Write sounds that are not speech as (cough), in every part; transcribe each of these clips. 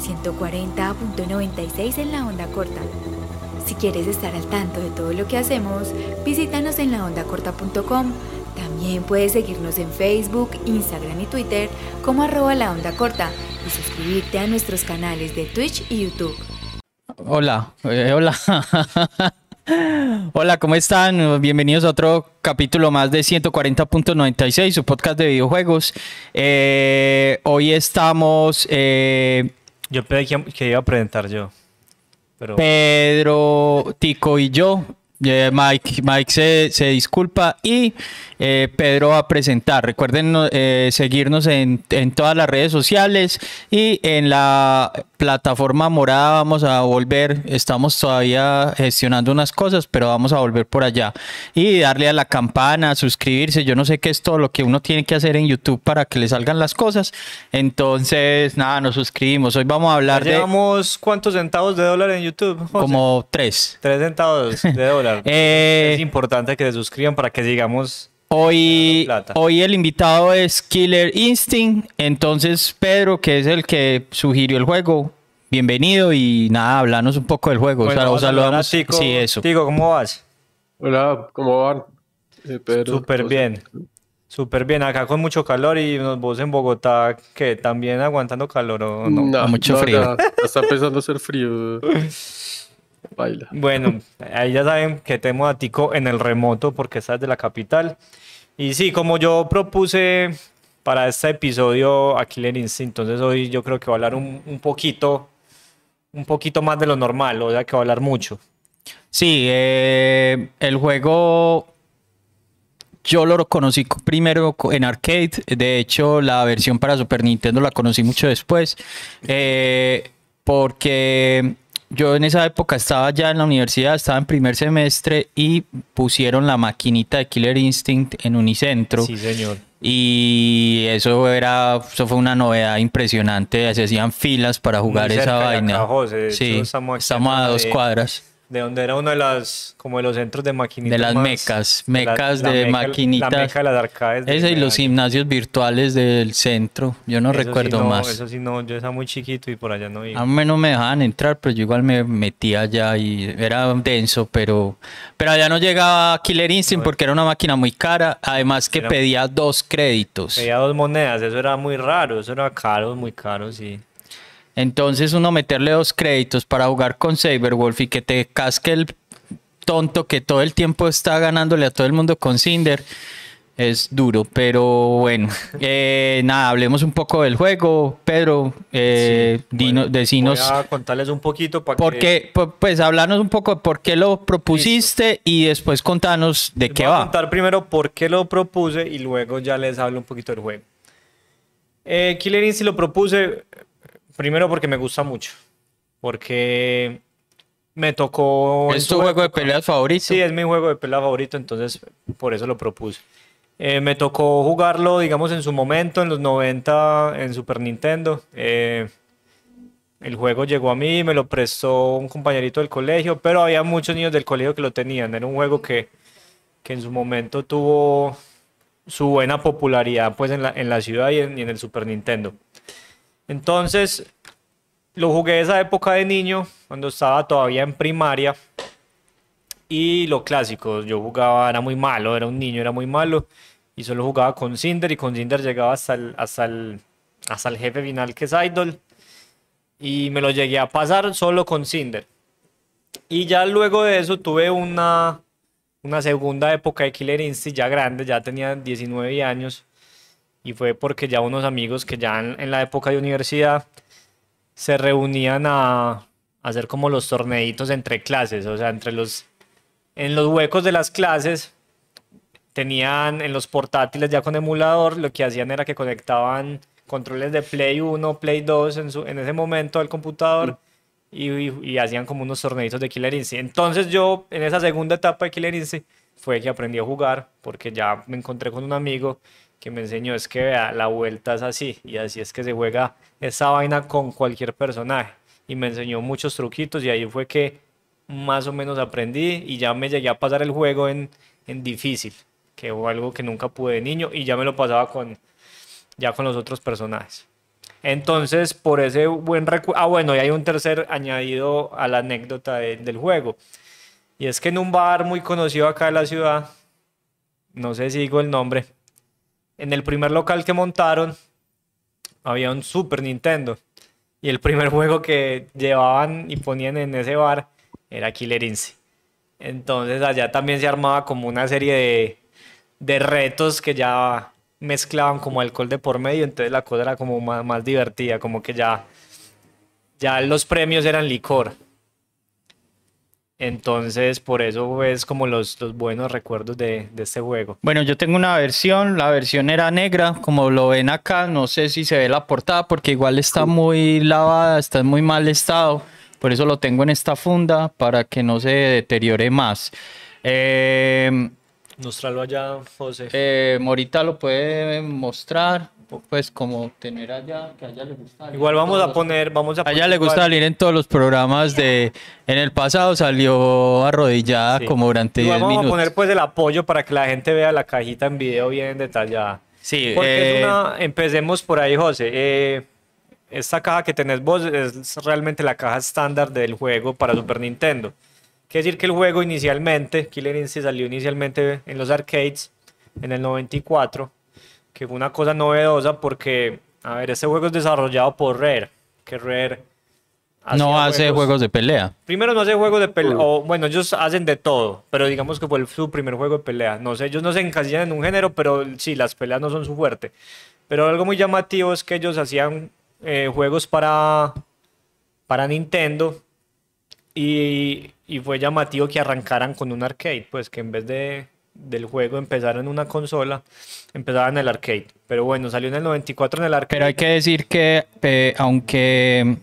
140.96 en la onda corta. Si quieres estar al tanto de todo lo que hacemos, visítanos en laondacorta.com. También puedes seguirnos en Facebook, Instagram y Twitter como arroba la onda corta y suscribirte a nuestros canales de Twitch y YouTube. Hola, eh, hola. (laughs) Hola, ¿cómo están? Bienvenidos a otro capítulo más de 140.96, su podcast de videojuegos. Eh, hoy estamos... eh, Yo que, que iba a presentar yo. Pero Pedro, Tico y yo. Eh, Mike, Mike se, se disculpa y eh, Pedro va a presentar. Recuerden eh, seguirnos en, en todas las redes sociales y en la plataforma morada vamos a volver. Estamos todavía gestionando unas cosas, pero vamos a volver por allá. Y darle a la campana, suscribirse. Yo no sé qué es todo lo que uno tiene que hacer en YouTube para que le salgan las cosas. Entonces, nada, nos suscribimos. Hoy vamos a hablar de llevamos cuántos centavos de dólar en YouTube. José? como tres. tres centavos de dólar. (laughs) Eh, es importante que se suscriban para que sigamos. Hoy, hoy el invitado es Killer Instinct. Entonces, Pedro, que es el que sugirió el juego, bienvenido y nada, hablanos un poco del juego. Bueno, O sea, saludamos- Tico. Sí, eso. Tico, ¿cómo vas? Hola, ¿cómo van? Eh, Pedro, Súper bien. Súper bien. Acá con mucho calor y nos vos en Bogotá, que también aguantando calor o no. No, mucho no, frío. ya está empezando a hacer frío. (laughs) Baila. Bueno, ahí ya saben que tenemos a Tico en el remoto porque estás de la capital. Y sí, como yo propuse para este episodio a Killer Instinct, entonces hoy yo creo que va a hablar un, un poquito, un poquito más de lo normal, o sea que va a hablar mucho. Sí, eh, el juego yo lo conocí co- primero en arcade. De hecho, la versión para Super Nintendo la conocí mucho después. eh, porque yo en esa época estaba ya en la universidad, estaba en primer semestre y pusieron la maquinita de Killer Instinct en Unicentro. Sí, señor. Y eso era, eso fue una novedad impresionante. Se hacían filas para jugar Muy esa de vaina. acá, José. Sí, estamos, a dos de- cuadras. De donde era uno de las, como de los centros de maquinitas. De las más- mecas, la- mecas la de meca- maquinitas. La meca de las arcades. de Ese y los gimnasios virtuales del centro. Yo no Eso sí recuerdo no, más. Eso sí, no, yo estaba muy chiquito y por allá no iba. A mí no me dejaban entrar, pero yo igual me metía allá y era denso, pero, pero allá no llegaba Killer Instinct porque era una máquina muy cara, además que Era- pedía dos créditos. Pedía dos monedas, eso era muy raro, eso era caro, muy caro, sí. Entonces uno meterle dos créditos para jugar con Saberwolf y que te casque el tonto que todo el tiempo está ganándole a todo el mundo con Cinder es duro, pero bueno, (laughs) eh, nada, hablemos un poco del juego. Pedro, eh, dino- Bueno, decinos... Voy a contarles un poquito para ¿Por que... Pues háblanos un poco de por qué lo propusiste y después contanos de Les qué voy a va. contar primero por qué lo propuse y luego ya les hablo un poquito del juego. Eh, Killer Instinct lo propuse primero porque me gusta mucho, porque me tocó... ¿Es tu juego de época- peleas favorito? Sí, es mi juego de pelea favorito, entonces por eso lo propuse. Eh, me tocó jugarlo, digamos, en su momento, en los 90, en Super Nintendo. Eh, el juego llegó a mí, me lo prestó un compañerito del colegio, pero había muchos niños del colegio que lo tenían. Era un juego que, que en su momento tuvo su buena popularidad pues, en la, en la ciudad y en, y en el Super Nintendo. Entonces, lo jugué esa época de niño, cuando estaba todavía en primaria. Y lo clásico, yo jugaba, era muy malo, era un niño, era muy malo. Y solo jugaba con Cinder y con Cinder llegaba hasta el, hasta el, hasta el jefe final que es Idol. Y me lo llegué a pasar solo con Cinder. Y ya luego de eso tuve una, una segunda época de Killer Instinct ya grande, ya tenía 19 años. Y fue porque ya unos amigos que ya en, la época de universidad se reunían a, a hacer como los torneitos entre clases, o sea, entre los en los huecos de las clases tenían en los portátiles ya con emulador, lo que hacían era que conectaban controles de Play 1, Play 2 en, su, en ese momento al computador y, y- y hacían como unos torneitos de Killer Instinct. Entonces yo en esa segunda etapa de Killer Instinct fue que aprendí a jugar porque ya me encontré con un amigo que me enseñó es que vea, la vuelta es así y así es que se juega esa vaina con cualquier personaje y me enseñó muchos truquitos y ahí fue que más o menos aprendí y ya me llegué a pasar el juego en, en difícil, que fue algo que nunca pude de niño y ya me lo pasaba con ya con los otros personajes. Entonces, por ese buen recuerdo... Ah, bueno, y hay un tercer añadido a la anécdota de- del juego. Y es que en un bar muy conocido acá de la ciudad, no sé si digo el nombre, en el primer local que montaron había un Super Nintendo. Y el primer (laughs) juego que llevaban y ponían en ese bar era Killer Instinct. Entonces allá también se armaba como una serie de, de retos que ya mezclaban como alcohol de por medio, entonces la cosa era como más, más divertida, como que ya, ya los premios eran licor. Entonces por eso es como los, los buenos recuerdos de, de este juego. Bueno, yo tengo una versión, la versión era negra, como lo ven acá, no sé si se ve la portada porque igual está muy lavada, está en muy mal estado, por eso lo tengo en esta funda para que no se deteriore más. Eh, Mostrarlo allá, José. eh, Morita lo puede mostrar, pues como tener allá, que a ella le gusta. Igual vamos a poner, vamos a A ella poner le gusta salir en todos los programas de... En el pasado salió arrodillada Sí. como durante 10 Igual vamos minutos. a poner pues el apoyo para que la gente vea la cajita en video bien detallada. Sí, Porque es eh, una, empecemos por ahí, José. Eh, esta caja que tenés vos es realmente la caja estándar del juego para Super Nintendo. Quiere decir que el juego inicialmente, Killer Instinct salió inicialmente en los arcades en el 94, que fue una cosa novedosa porque, a ver, este juego es desarrollado por Rare, que Rare no hace juegos de pelea. Primero no hace juegos de pelea, o bueno, ellos hacen de todo, pero digamos que fue el- su primer juego de pelea. No sé, ellos no se encasillan en un género, pero sí, las peleas no son su fuerte. Pero algo muy llamativo es que ellos hacían eh, juegos para, para Nintendo y, y fue llamativo que arrancaran con un arcade, pues que en vez de, del juego empezar en una consola, empezaban en el arcade. Pero bueno, salió en el 94 en el arcade. Pero hay que decir que, eh, aunque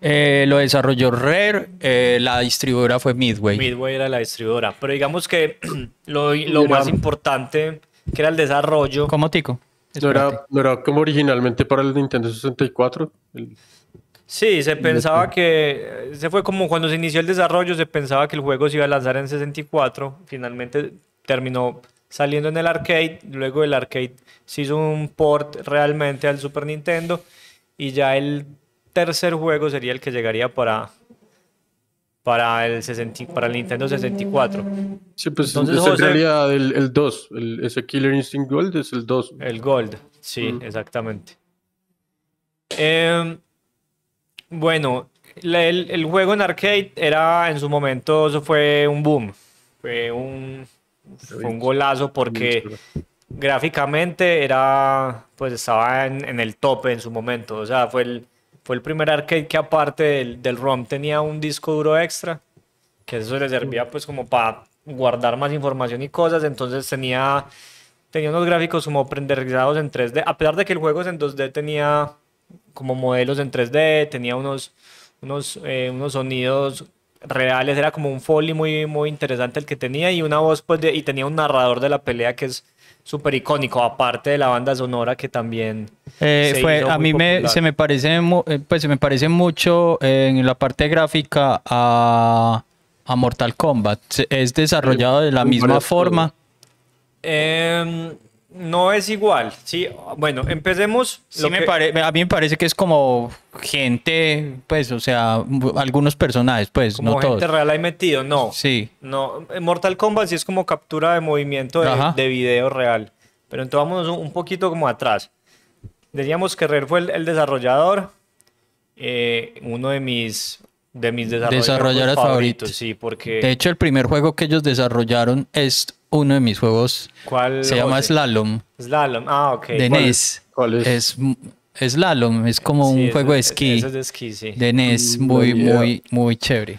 eh, lo desarrolló Rare, eh, la distribuidora fue Midway. Midway era la distribuidora. Pero digamos que (clears throat) lo, lo más importante, que era el desarrollo, ¿Cómo, Tico? ¿No era, no era como originalmente para el Nintendo 64? El- sí, se pensaba que, se fue como cuando se inició el desarrollo, se pensaba que el juego se iba a lanzar en 64, finalmente terminó saliendo en el arcade, luego el arcade se hizo un port realmente al Super Nintendo y ya el tercer juego sería el que llegaría para, para, el, 60 para el Nintendo 64. Sí, pues Entonces, es en realidad el, el 2. El, ese Killer Instinct Gold es el 2. El Gold, sí, Mm. exactamente. Em, bueno, el, el juego en arcade era en su momento, eso fue un boom. Fue un, fue un golazo porque gráficamente era, pues estaba en, en el tope en su momento. O sea, fue el, fue el primer arcade que aparte del, del ROM tenía un disco duro extra, que eso le servía pues como para guardar más información y cosas. Entonces tenía, tenía unos gráficos como prenderizados en 3D. A pesar de que el juego es en 2D, tenía como modelos en 3D, tenía unos, unos, eh, unos sonidos reales, era como un foley muy, muy interesante el que tenía y una voz pues de- y tenía un narrador de la pelea que es súper icónico, aparte de la banda sonora que también Eh, se fue, hizo a muy mí me, se me parece mu- eh, pues se me parece mucho eh, en la parte gráfica a, a Mortal Kombat. Es desarrollado de la misma forma. Em, no es igual, sí, bueno, empecemos. Sí lo me que- pare- a mí me parece que es como gente, pues, o sea, algunos personajes, pues, como no gente todos. real ahí metido, no. Sí. No, Mortal Kombat sí es como captura de movimiento de, video real. Pero entonces vámonos un, poquito como atrás. Decíamos que Rare fue el, el desarrollador, eh, uno de mis, de mis desarrolladores, Desarrolladores favoritos. Sí, porque... De hecho, el primer juego que ellos desarrollaron es uno de mis juegos. ¿cuál, Se llama? Slalom Slalom. Ah, ok. de ¿Cuál NES. ¿Cuál es? Es es Slalom, es como Sí, un juego de esquí. es de esquí, sí. de NES, Mm, muy, muy, muy chévere.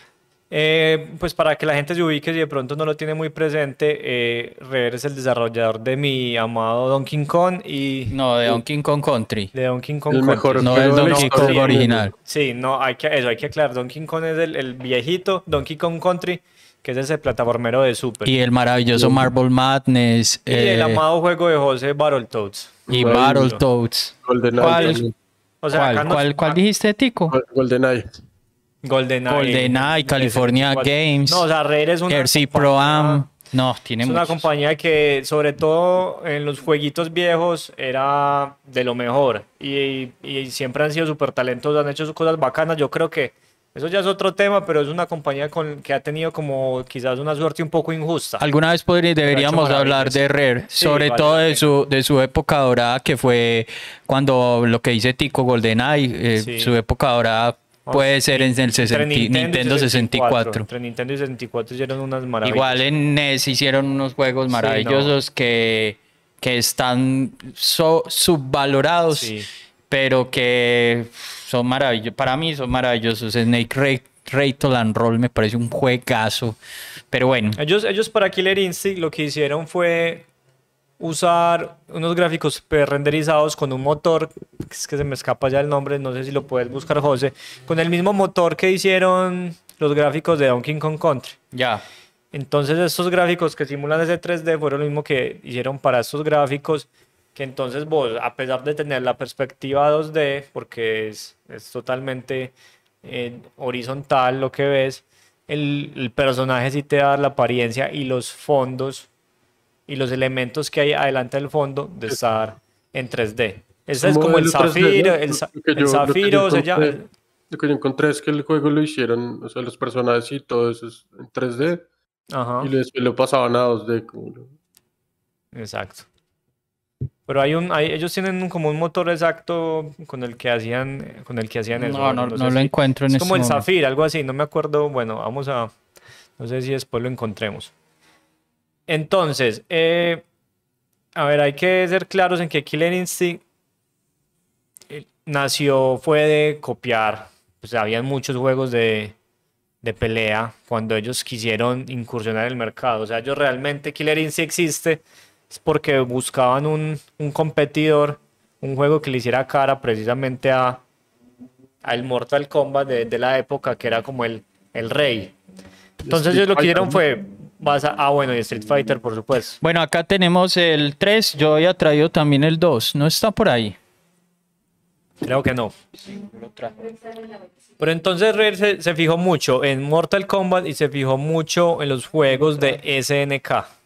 Eh, pues para que la gente se ubique, si de pronto no lo tiene muy presente, eh, Rare es el desarrollador de mi amado Donkey Kong y No, de Donkey Kong Country. de Donkey Kong El Country. mejor No juego el de la Donkey Kong del original. Sí, no, hay que, eso hay que aclarar. Donkey Kong es el, el viejito Donkey Kong Country, que es ese plataformero de Super. Y el maravilloso Marble Madness. Y el eh, amado juego de José Battletoads. y Battletoads. ¿Cuál? O sea, ¿Cuál, cuál, cuál dijiste, Tico? Gol- GoldenEye. GoldenEye. GoldenEye, California Games, No, o sea, Rare es una RC compañía- Pro Am. No, tiene Es una compañía que, sobre todo en los jueguitos viejos, era de lo mejor. Y, y siempre han sido súper talentosos, han hecho sus cosas bacanas. Yo creo que eso ya es otro tema, pero es una compañía con, que ha tenido como quizás una suerte un poco injusta. Alguna vez podría- deberíamos hablar de Rare, Sí, sobre vale todo de su, de su época dorada, que fue cuando lo que dice Tico GoldenEye, eh, Sí. su época dorada puede ser en el Entre 60 Nintendo, y 64. Entre Nintendo y 64 hicieron unas maravillas. Igual en NES hicieron unos juegos Sí, maravillosos que, que están so- subvalorados, Sí. pero que son maravillosos. Para mí son maravillosos. Snake Ra- Rattle and Roll me parece un juegazo. Pero bueno, Ellos, ellos para Killer Instinct lo que hicieron fue usar unos gráficos pre-renderizados con un motor, es que se me escapa ya el nombre, no sé si lo puedes buscar José, con el mismo motor que hicieron los gráficos de Donkey Kong Country. ya. Entonces estos gráficos que simulan ese 3D fueron lo mismo que hicieron para estos gráficos, que entonces vos, a pesar de tener la perspectiva 2D, porque es, es totalmente eh, horizontal lo que ves, el, el personaje sí te da la apariencia y los fondos y los elementos que hay adelante del fondo de estar en 3D. Ese es como el modelo 3D, zafiro, el, el yo- zafiro se llama... encontré- Lo que yo encontré es que el juego lo hicieron, o sea, los personajes y todo eso es en 3D Ajá. y después lo pasaban a 2D. como Exacto. Pero hay un, hay- ellos tienen como un motor exacto con el que hacían, con el que hacían eso. No, bueno, no, sé no lo si- encuentro en Es como el. Zafir, algo así, no me acuerdo. Bueno, vamos a, no sé si después lo encontremos. Entonces, eh, a ver, hay que ser claros en que Killer Instinct eh, nació, fue de copiar. Pues habían muchos juegos de, de pelea cuando ellos quisieron incursionar en el mercado. O sea, ellos realmente, Killer Instinct existe, es porque buscaban un, un competidor, un juego que le hiciera cara precisamente a, al Mortal Kombat de, de la época, que era como el, el rey. Entonces ellos lo que hicieron fue, basa, ah bueno, y Street Fighter, por supuesto. Bueno, acá tenemos el 3, yo había traído también el 2, no está por ahí. Creo que no. Pero entonces Rare se, se fijó mucho en Mortal Kombat y se fijó mucho en los juegos de SNK.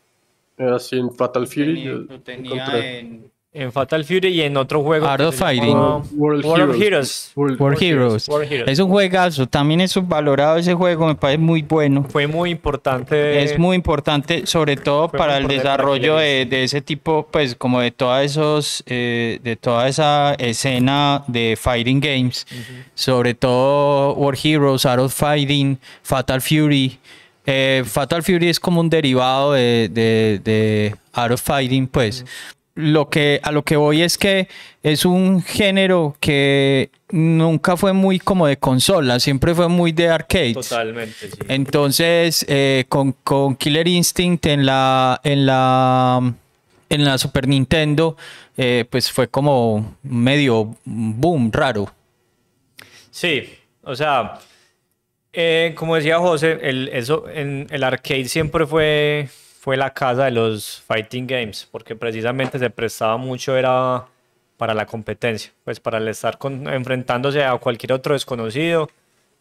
Así en Fatal Fury. yo Lo tenía en En Fatal Fury y en otro juego. Art of Fighting. llama World, World of Heroes. Heroes. World- War War Heroes. Heroes, War Heroes. Es un juegazo, también es subvalorado ese juego, me parece muy bueno. Fue muy importante. Es muy importante, sobre todo fue para el desarrollo de, de ese tipo, pues como de todas esos, eh, de toda esa escena de fighting games, sobre todo War Heroes, Art of Fighting, Fatal Fury. Eh, Fatal Fury es como un derivado de, de, de Art of Fighting, pues. Lo que, a lo que voy es que es un género que nunca fue muy como de consola, siempre fue muy de arcades. Totalmente, sí. Entonces, eh, con, con Killer Instinct en la, en la, en la Super Nintendo, eh, pues fue como medio boom, raro. Sí, o sea, eh, como decía José, el, eso, en, el arcade siempre fue, fue la casa de los fighting games, porque precisamente se prestaba mucho, era para la competencia, pues para el estar con- enfrentándose a cualquier otro desconocido,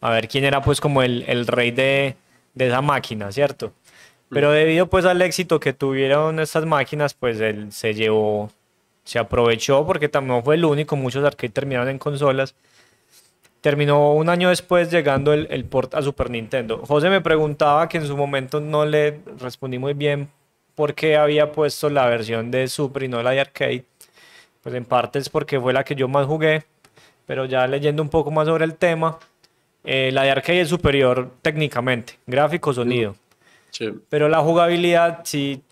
a ver quién era pues como el, el rey de, de esa máquina, ¿cierto? Pero debido pues al éxito que tuvieron estas máquinas, pues él se llevó, se aprovechó porque también fue el único, muchos arcades terminaron en consolas. Terminó un año después llegando el, el port a Super Nintendo. José me preguntaba que en su momento no le respondí muy bien por qué había puesto la versión de Super y no la de arcade. Pues en parte es porque fue la que yo más jugué, pero ya leyendo un poco más sobre el tema, eh, la de arcade es superior técnicamente, gráfico, sonido. Sí. Pero la jugabilidad sí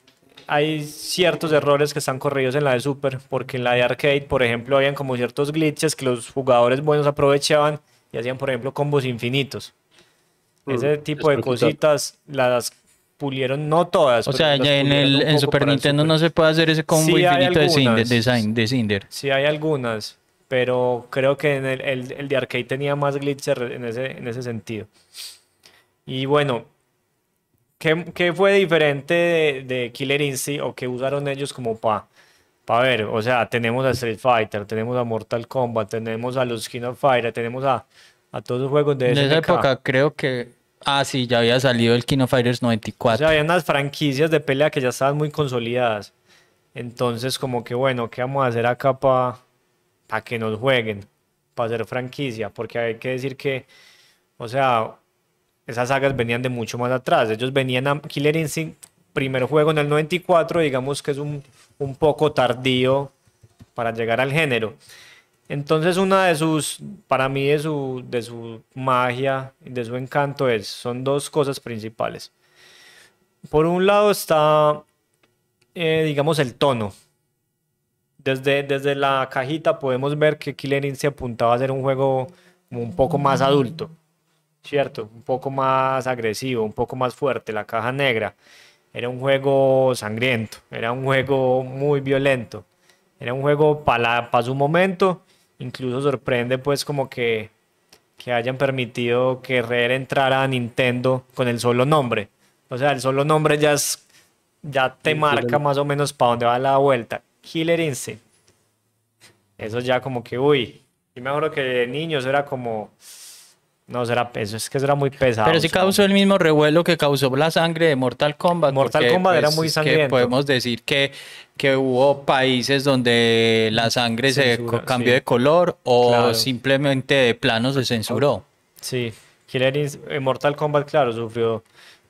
hay ciertos errores que están corregidos en la de Super, porque en la de arcade, por ejemplo, habían como ciertos glitches que los jugadores buenos aprovechaban y hacían, por ejemplo, combos infinitos. Mm, Ese tipo de cositas las pulieron, no todas. O sea, ya en, el, en Super Nintendo Super. no se puede hacer ese combo Sí, infinito de Cinder, algunas. de Cinder- de Cinder. Sí, hay algunas, pero creo que en el, el- el de arcade tenía más glitches en ese, en ese sentido. Y bueno, ¿qué, qué fue diferente de, de Killer Instinct o qué usaron ellos como para pa ver? O sea, tenemos a Street Fighter, tenemos a Mortal Kombat, tenemos a los King of Fire, tenemos a, a todos los juegos de En esa SNK. época creo que Ah, sí, ya había salido el King of Fighters O 94. sea, había unas franquicias de pelea que ya estaban muy consolidadas. Entonces, como que bueno, ¿qué vamos a hacer acá para que nos jueguen? Para hacer franquicia. Porque hay que decir que, o sea, esas sagas venían de mucho más atrás. Ellos venían a Killer Instinct, primer juego en el 94, digamos que es un, un poco tardío para llegar al género. Entonces una de sus, para mí de su, de su magia, de su encanto es, son dos cosas principales. Por un lado está, eh, digamos, el tono. Desde, desde la cajita podemos ver que Killer Instinct apuntaba a ser un juego un poco más adulto, ¿cierto? Un poco más agresivo, un poco más fuerte. La caja negra era un juego sangriento, era un juego muy violento, era un juego para su momento. Incluso sorprende pues como que, que hayan permitido que Rare entrara a Nintendo con el solo nombre. O sea, el solo nombre ya es, ya te marca más o menos para dónde va la vuelta. Killer Instinct. Eso ya como que, uy. Y me acuerdo que de niños era como, no, será eso es que eso era muy pesado. Pero sí causó el mismo revuelo que causó la sangre de Mortal Kombat. Mortal porque, Kombat era pues, muy es que sangriento. podemos decir que, que hubo países donde la sangre se Censura, cambió sí. de color o Claro. simplemente de plano se censuró. Sí, Killer Instinct, eh, Mortal Kombat, claro, sufrió,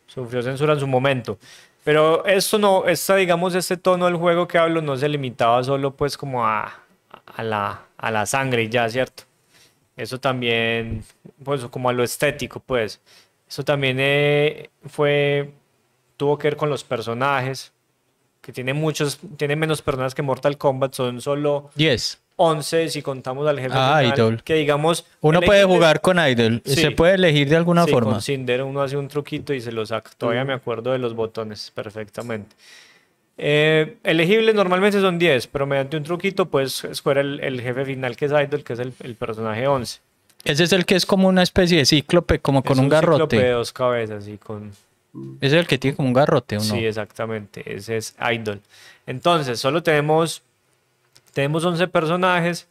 sufrió censura en su momento. Pero esto no, esta, digamos, este tono del juego que hablo no se limitaba solo pues como a, a la, a la sangre y ya, ¿cierto? Eso también, pues como a lo estético, pues. Eso también eh, fue, tuvo que ver con los personajes, que tiene muchos, tiene menos personajes que Mortal Kombat, son solo 10. 11 si contamos al jefe Ah, final, Idol. que digamos... Uno puede jugar con Idol. Sí. Se puede elegir de alguna Sí, forma. con Cinder uno hace un truquito y se lo saca. Todavía me acuerdo de los botones perfectamente. Eh, elegibles normalmente son 10, pero mediante un truquito puedes escoger el, el jefe final que es Idol, que es el, el personaje 11. Ese es el que es como una especie de cíclope, como con Es un, cíclope de garrote. dos cabezas y con... Ese es el que tiene como un garrote, ¿o no? Sí, exactamente. Ese es Idol. Entonces, solo tenemos, tenemos 11 personajes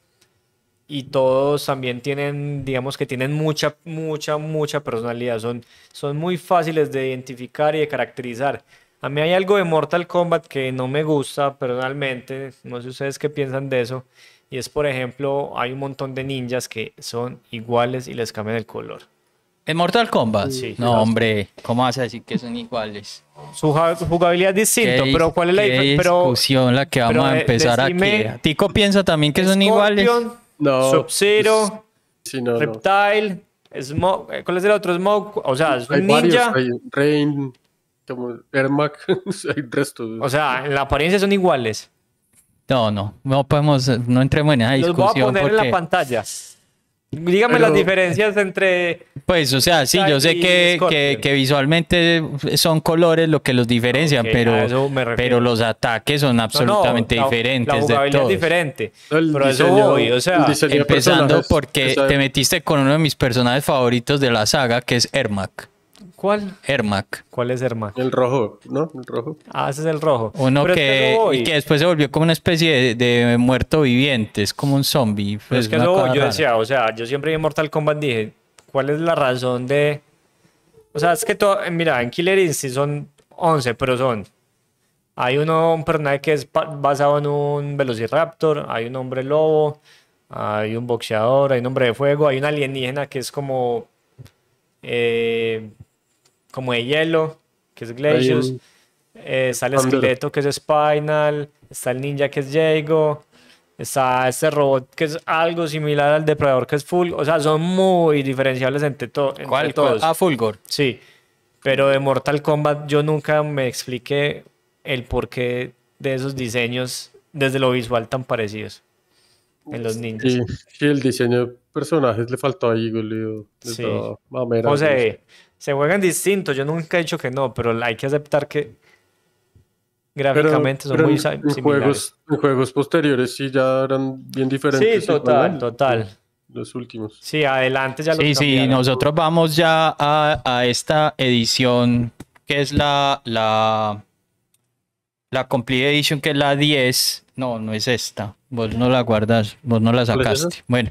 y todos también tienen, digamos que tienen mucha, mucha, mucha personalidad. Son, son muy fáciles de identificar y de caracterizar. A mí hay algo de Mortal Kombat que no me gusta personalmente. No sé ustedes qué piensan de eso. Y es, por ejemplo, hay un montón de ninjas que son iguales y les cambian el color. ¿En Mortal Kombat? Sí. No, hombre, ¿cómo vas a decir que son iguales? Su jugabilidad es distinto, Qué pero ¿cuál es la qué diferencia? Pero discusión la que vamos pero a de- empezar decime- aquí. Tico piensa también que son iguales. No. Sub-Zero, Sí, no, no. Reptile, Smoke, eh, ¿cuál es el otro? Smoke, o sea, es Hay un varios, ninja. hay Rain, como Ermac, hay restos. O sea, en la apariencia son iguales. No, no, no podemos, no entremos en esa Los voy a discusión poner en la pantalla. Dígame Pero- las diferencias entre. pues, o sea, sí, yo sé que, que, que visualmente son colores lo que los diferencian, pero, pero los ataques son No, no, absolutamente la- diferentes La de jugabilidad todos. es diferente. El pero a eso diseño- voy, o sea, diseño de Empezando porque o sea, te metiste con uno de mis personajes favoritos de la saga, que es Ermac. ¿Cuál? Ermac. ¿Cuál es hermano? El rojo, ¿no? El rojo. Ah, ese es el rojo. Uno Pero es que, que después se volvió como una especie de, de muerto viviente, es como un zombie. Pero pues, es que voy, yo rara. decía, o sea, yo siempre en Mortal Kombat dije, ¿cuál es la razón de...? O sea, es que todo, mira, en Killer Instinct son 11, pero son... Hay uno, un personaje que es basado en un Velociraptor, hay un hombre lobo, hay un boxeador, hay un hombre de fuego, hay un alienígena que es como... eh, como de hielo, que es Glacius. Eh, está el Thunder. esqueleto que es Spinal, está el ninja que es Jago, está este robot que es algo similar al depredador que es Full, o sea, son muy diferenciables entre, to- entre ¿Cuál? todos. Ah, Fulgor. Sí, pero de Mortal Kombat yo nunca me expliqué el porqué de esos diseños desde lo visual tan parecidos en los ninjas. Sí, sí, el diseño de personajes le faltó ahí, Golio. Le Sí. mamera, José, se juegan distintos, yo nunca he dicho que no, pero hay que aceptar que Pero- gráficamente son pero muy en, sa- en similares. juegos, en juegos posteriores sí ya eran bien diferentes. Sí, total, total. Los últimos. Sí, adelante ya lo Sí, sí, nosotros vamos ya a, a esta edición que es la, la, la Complete Edition, que es la 10. No, no es esta. Vos no la guardas, vos no la sacaste. Bueno,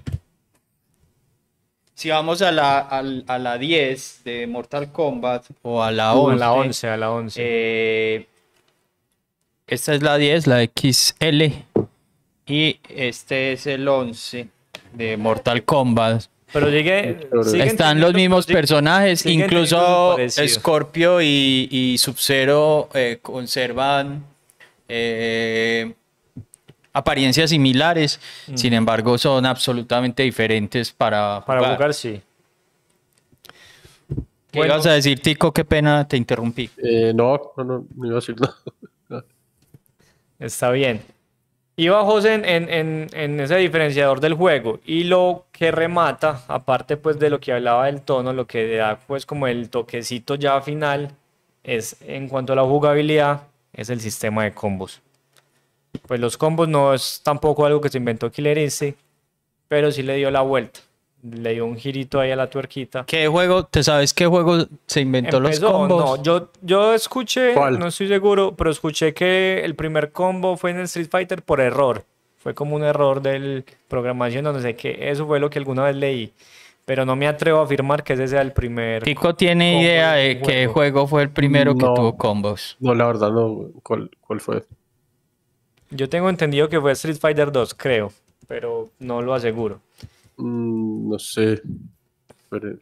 si vamos a la, al- a, la 10 de Mortal Kombat o a la O 11, a la 11, a la 11. eh, esta es la 10, la XL, y este es el 11 de Mortal Kombat. Pero sigue, siguen Están los mismos personajes, incluso. Scorpio y, y Sub-Zero eh, conservan eh, apariencias similares, sin embargo son absolutamente diferentes para, Para jugar. jugar, sí. ¿Qué Bueno. ibas a decir, Tico? Qué pena, te interrumpí. Eh, no, no, no, no iba a decir nada. (laughs) Está bien. Iba José en, en- en- en ese diferenciador del juego y lo que remata, aparte pues de lo que hablaba del tono, lo que da pues como el toquecito ya final, es en cuanto a la jugabilidad, es el sistema de combos. Pues los combos no es tampoco algo que se inventó Killer Instinct, pero sí le dio la vuelta, le dio un girito ahí a la tuerquita. ¿Qué juego, te sabes qué juego se inventó los Empezó, combos? No, yo, yo escuché, ¿Cuál? no estoy seguro, pero escuché que el primer combo fue en el Street Fighter por error. Fue como un error de programación o no sé qué. Eso fue lo que alguna vez leí. Pero no me atrevo a afirmar que ese sea el primer. Tico tiene combo idea de de qué juego. fue el primero que No. tuvo combos. No, la verdad no. ¿Cuál, cuál fue? Yo tengo entendido que fue Street Fighter 2, creo. Pero no lo aseguro. Mm, no sé. Pero,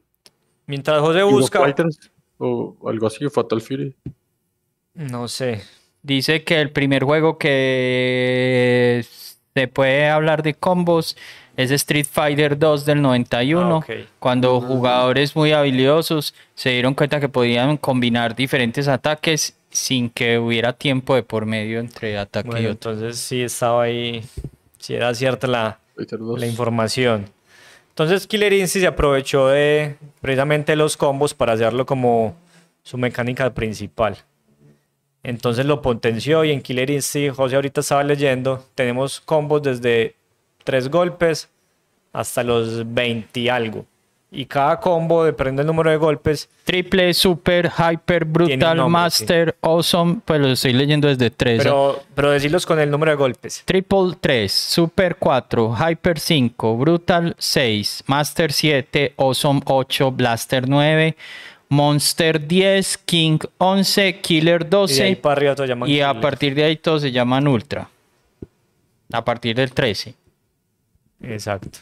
Mientras José busca. Fighters o algo así, Fatal Fury. No sé. Dice que el primer juego que se puede hablar de combos es Street Fighter 2 del 91, Ah, cuando jugadores muy habilidosos se dieron cuenta que podían combinar diferentes ataques sin que hubiera tiempo de por medio entre ataque y otro. entonces sí estaba ahí. Sí era cierta la, Fighter 2. la información. Entonces Killer Instinct se aprovechó de precisamente los combos para hacerlo como su mecánica principal. Entonces lo potenció y en Killer Instinct, José ahorita estaba leyendo, tenemos combos desde 3 golpes hasta los 20 y algo. Y cada combo, depende del número de golpes, Triple, Super, Hyper, Brutal, nombre, Master, Awesome, pues lo estoy leyendo desde 3. pero, pero decirlos con el número de golpes. Triple 3, Super 4, Hyper 5, Brutal 6, Master 7, Awesome 8, Blaster 9, Monster 10, King 11, Killer Y de ahí 12 para arriba y a partir de ahí todos se llaman Ultra. A partir del 13. Exacto.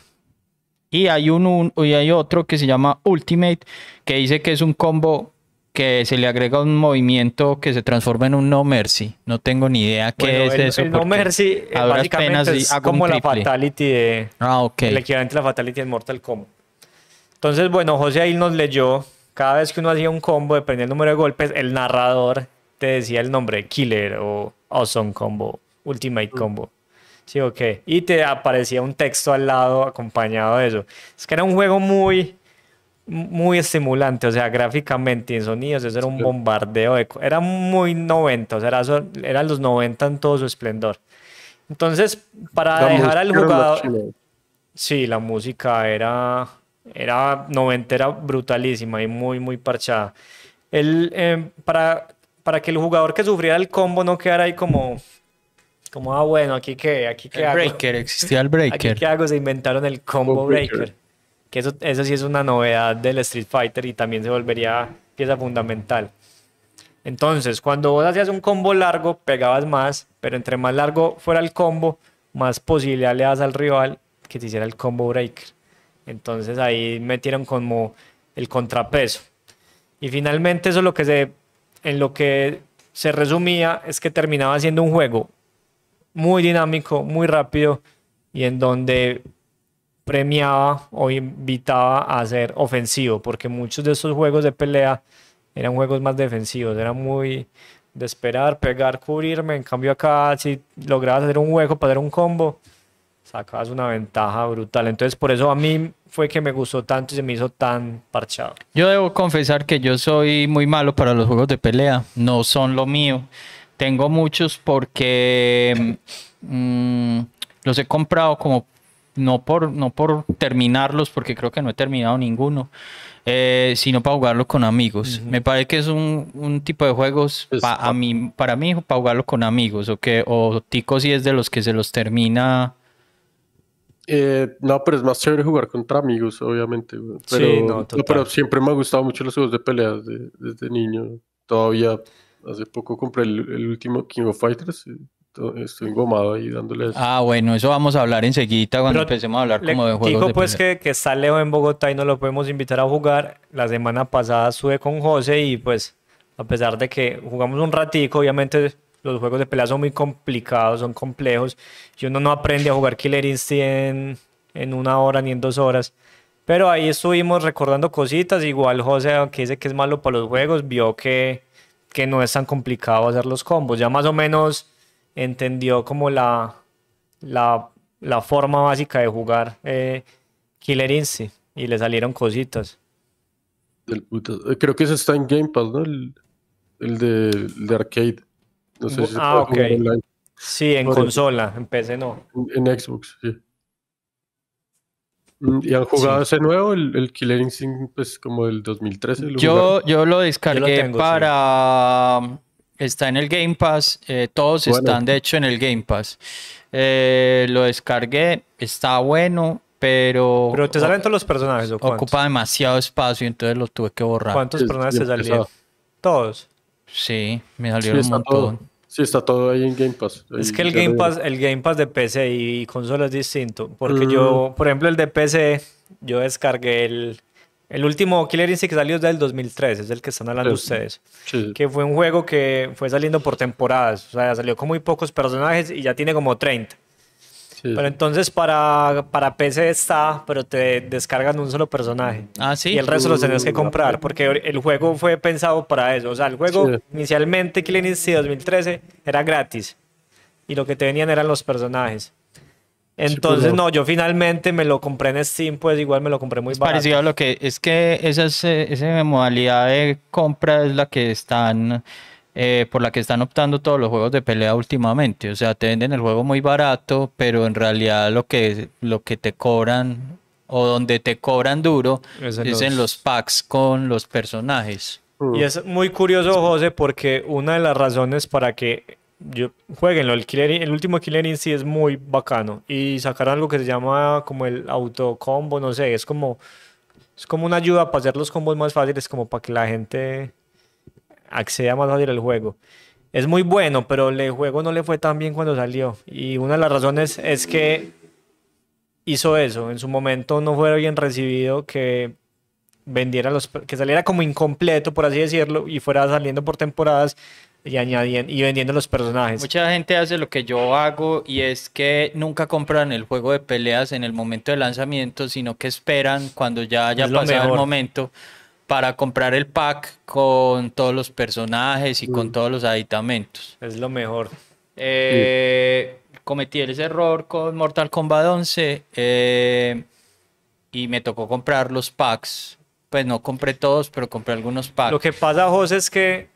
Y hay, un, un- y hay otro que se llama Ultimate, que dice que es un combo que se le agrega un movimiento que se transforma en un No Mercy. No tengo ni idea qué Bueno, es el, eso. el No Mercy eh, básicamente es como la. Fatality de, Ah, ok. el equivalente a la Fatality en Mortal Kombat. Entonces, bueno, José ahí nos leyó, cada vez que uno hacía un combo, depende del número de golpes, el narrador te decía el nombre Killer o Awesome Combo, Ultimate Combo. Sí, ok. Y te aparecía un texto al lado acompañado de eso. Es que era un juego muy, muy estimulante, o sea, gráficamente y en sonidos, eso era un bombardeo de... Era muy 90, o sea, era, so- eran los 90 en todo su esplendor. Entonces, para La dejar al jugador... Sí, la música era, era noventera brutalísima y muy, muy parchada. El, eh, para, para que el jugador que sufriera el combo no quedara ahí como, como ah, bueno, aquí qué, aquí qué El hago. breaker, existía el (laughs) Aquí breaker. qué hago, se inventaron el combo Combo breaker. breaker. Que eso, eso sí es una novedad del Street Fighter y también se volvería pieza fundamental. Entonces, cuando vos hacías un combo largo, pegabas más, pero entre más largo fuera el combo, más posibilidad le das al rival que te hiciera el combo breaker. Entonces ahí metieron como el contrapeso. Y finalmente eso es lo que se, en lo que se resumía es que terminaba siendo un juego muy dinámico, muy rápido y en donde premiaba o invitaba a ser ofensivo, porque muchos de estos juegos de pelea eran juegos más defensivos, era muy de esperar, pegar, cubrirme, en cambio acá si lograbas hacer un hueco para hacer un combo, sacabas una ventaja brutal, entonces por eso a mí fue que me gustó tanto y se me hizo tan parchado. Yo debo confesar que yo soy muy malo para los juegos de pelea. No son lo mío. Tengo muchos porque mm, los he comprado como no por, no por terminarlos, porque creo que no he terminado ninguno, eh, sino para jugarlo con amigos. Me parece que es un, un tipo de juegos Es pa- a mí, para mí para jugarlo con amigos, o que o Tico si es de los que se los termina Eh, no, pero es más chévere jugar contra amigos, obviamente. güey. Sí, Pero, no, no, pero siempre me han gustado mucho los juegos de peleas de- desde niño. Todavía hace poco compré el, el último King of Fighters. to- estoy engomado ahí dándole eso. Ah, bueno, eso vamos a hablar enseguida cuando Pero empecemos a hablar como de juegos dijo de pues que, que está Leo en Bogotá y no lo podemos invitar a jugar. La semana pasada estuve con José y pues a pesar de que jugamos un ratico, obviamente los juegos de pelea son muy complicados, son complejos y uno no aprende a jugar Killer Instinct en, en una hora ni en dos horas. Pero ahí estuvimos recordando cositas, igual José, aunque dice que es malo para los juegos, vio que, que no es tan complicado hacer los combos. Ya más o menos entendió como la, la, la forma básica de jugar eh, Killer Instinct y le salieron cositas. Del. Eh, Creo que ese está en Game Pass, ¿no? El, el de, el de arcade. No sé si se ah, puede ok. online. Sí, en consola, en PC no. En, en Xbox, sí. ¿Y han jugado ese nuevo, el, el Killer Instinct, pues como del 2013? ¿Lo Yo, jugaron? yo lo descargué tengo, sí. para... Está en el Game Pass, eh, todos Bueno. están de hecho en el Game Pass. Eh, lo descargué, está bueno, pero, Pero te salen todos los personajes o cuántos? ocupa demasiado espacio, entonces lo tuve que borrar. ¿Cuántos Es personajes te salieron? Todos. Sí, me Sí, salieron un montón. todo. Sí, está todo ahí en Game Pass. Es que el Game. Pass, el Game Pass de PC y consola es distinto. Porque Mm. yo, por ejemplo, el de PC, yo descargué el, el último Killer Instinct que salió es del 2013, es el que están hablando Sí. ustedes. Sí, Que fue un juego que fue saliendo por temporadas. O sea, salió con muy pocos personajes y ya tiene como 30. Sí. Pero entonces para, para PC está, pero te descargan un solo personaje. Ah, sí. Y el resto los tenés que Mm, comprar, porque el juego fue pensado para eso. O sea, el juego Sí. inicialmente, Killer Instinct 2013, era gratis. Y lo que te venían eran los personajes. Entonces, pero- no, yo finalmente me lo compré en Steam, pues igual me lo compré muy Es barato. parecido a lo que es que esa, es, eh, esa modalidad de compra es la que están eh, por la que están optando todos los juegos de pelea últimamente. O sea, te venden el juego muy barato, pero en realidad lo que, lo que te cobran o donde te cobran duro Es es en en, los- packs con los personajes. Y es muy curioso, José, porque una de las razones para que yo jueguenlo, el, Killer, el último Killer Instinct es muy bacano. Y sacaron algo que se llama como el autocombo, no sé, es como, es como una ayuda para hacer los combos más fáciles, como para que la gente acceda más fácil al juego. Es muy bueno, pero el juego no le fue tan bien cuando salió. Y una de las razones es que hizo eso. En su momento no fue bien recibido que vendiera los que saliera como incompleto por así decirlo y fuera saliendo por temporadas y añadiendo y vendiendo los personajes Mucha gente hace lo que yo hago y es que nunca compran el juego de peleas en el momento de lanzamiento, sino que esperan cuando ya haya pasado el momento para comprar el pack con todos los personajes y con todos los aditamentos. es lo mejor Eh, Cometí ese error con Mortal Kombat 11 eh, y me tocó comprar los packs. Pues no compré todos, pero compré algunos packs. lo que pasa José es que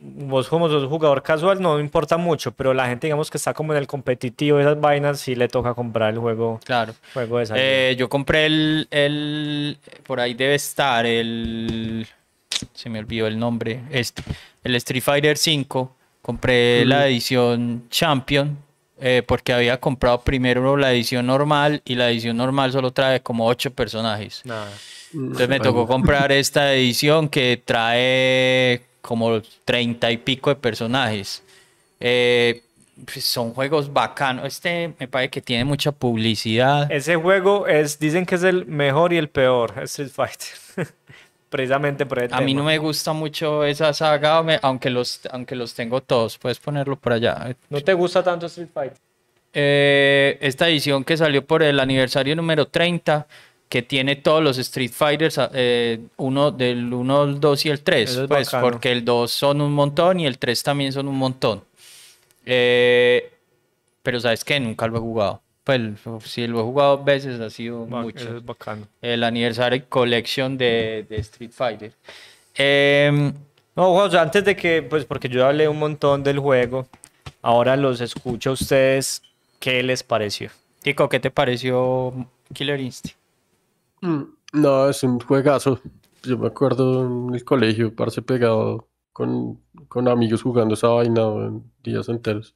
vos como sos jugador casual no importa mucho pero la gente digamos que está como en el competitivo esas vainas sí le toca comprar el juego Claro. juego de. Eh, yo compré el, el, por ahí debe estar el, se me olvidó el nombre, este, el Street Fighter 5. Compré la edición Champion eh, porque había comprado primero la edición normal y la edición normal solo trae como ocho personajes. Nada. Entonces me tocó comprar esta edición que trae como treinta y pico de personajes. Eh, pues son juegos bacanos. Este me parece que tiene mucha publicidad. ese juego es dicen que es el mejor y el peor Street Fighter (laughs) precisamente por el A mí no me gusta mucho esa saga, aunque los, aunque los tengo todos. Puedes ponerlo por allá. ¿No te gusta tanto Street Fighter Eh, esta edición que salió por el aniversario número 30, que tiene todos los Street Fighters, eh, uno del 1, el 2 y el 3, Eso es pues bacano. porque el 2 son un montón y el 3 también son un montón. Eh, pero sabes que nunca lo he jugado. Pues si lo he jugado veces ha sido Ba- mucho. es bacano El Anniversary Collection de, de Street Fighter. Em, No, José, antes de que, pues porque yo hablé un montón del juego, ahora los escucho a ustedes, ¿qué les pareció? Tico, ¿qué te pareció Killer Instinct? Mm, No, es un juegazo. Yo me acuerdo en el colegio, parse pegado con, con amigos jugando esa vaina en días enteros.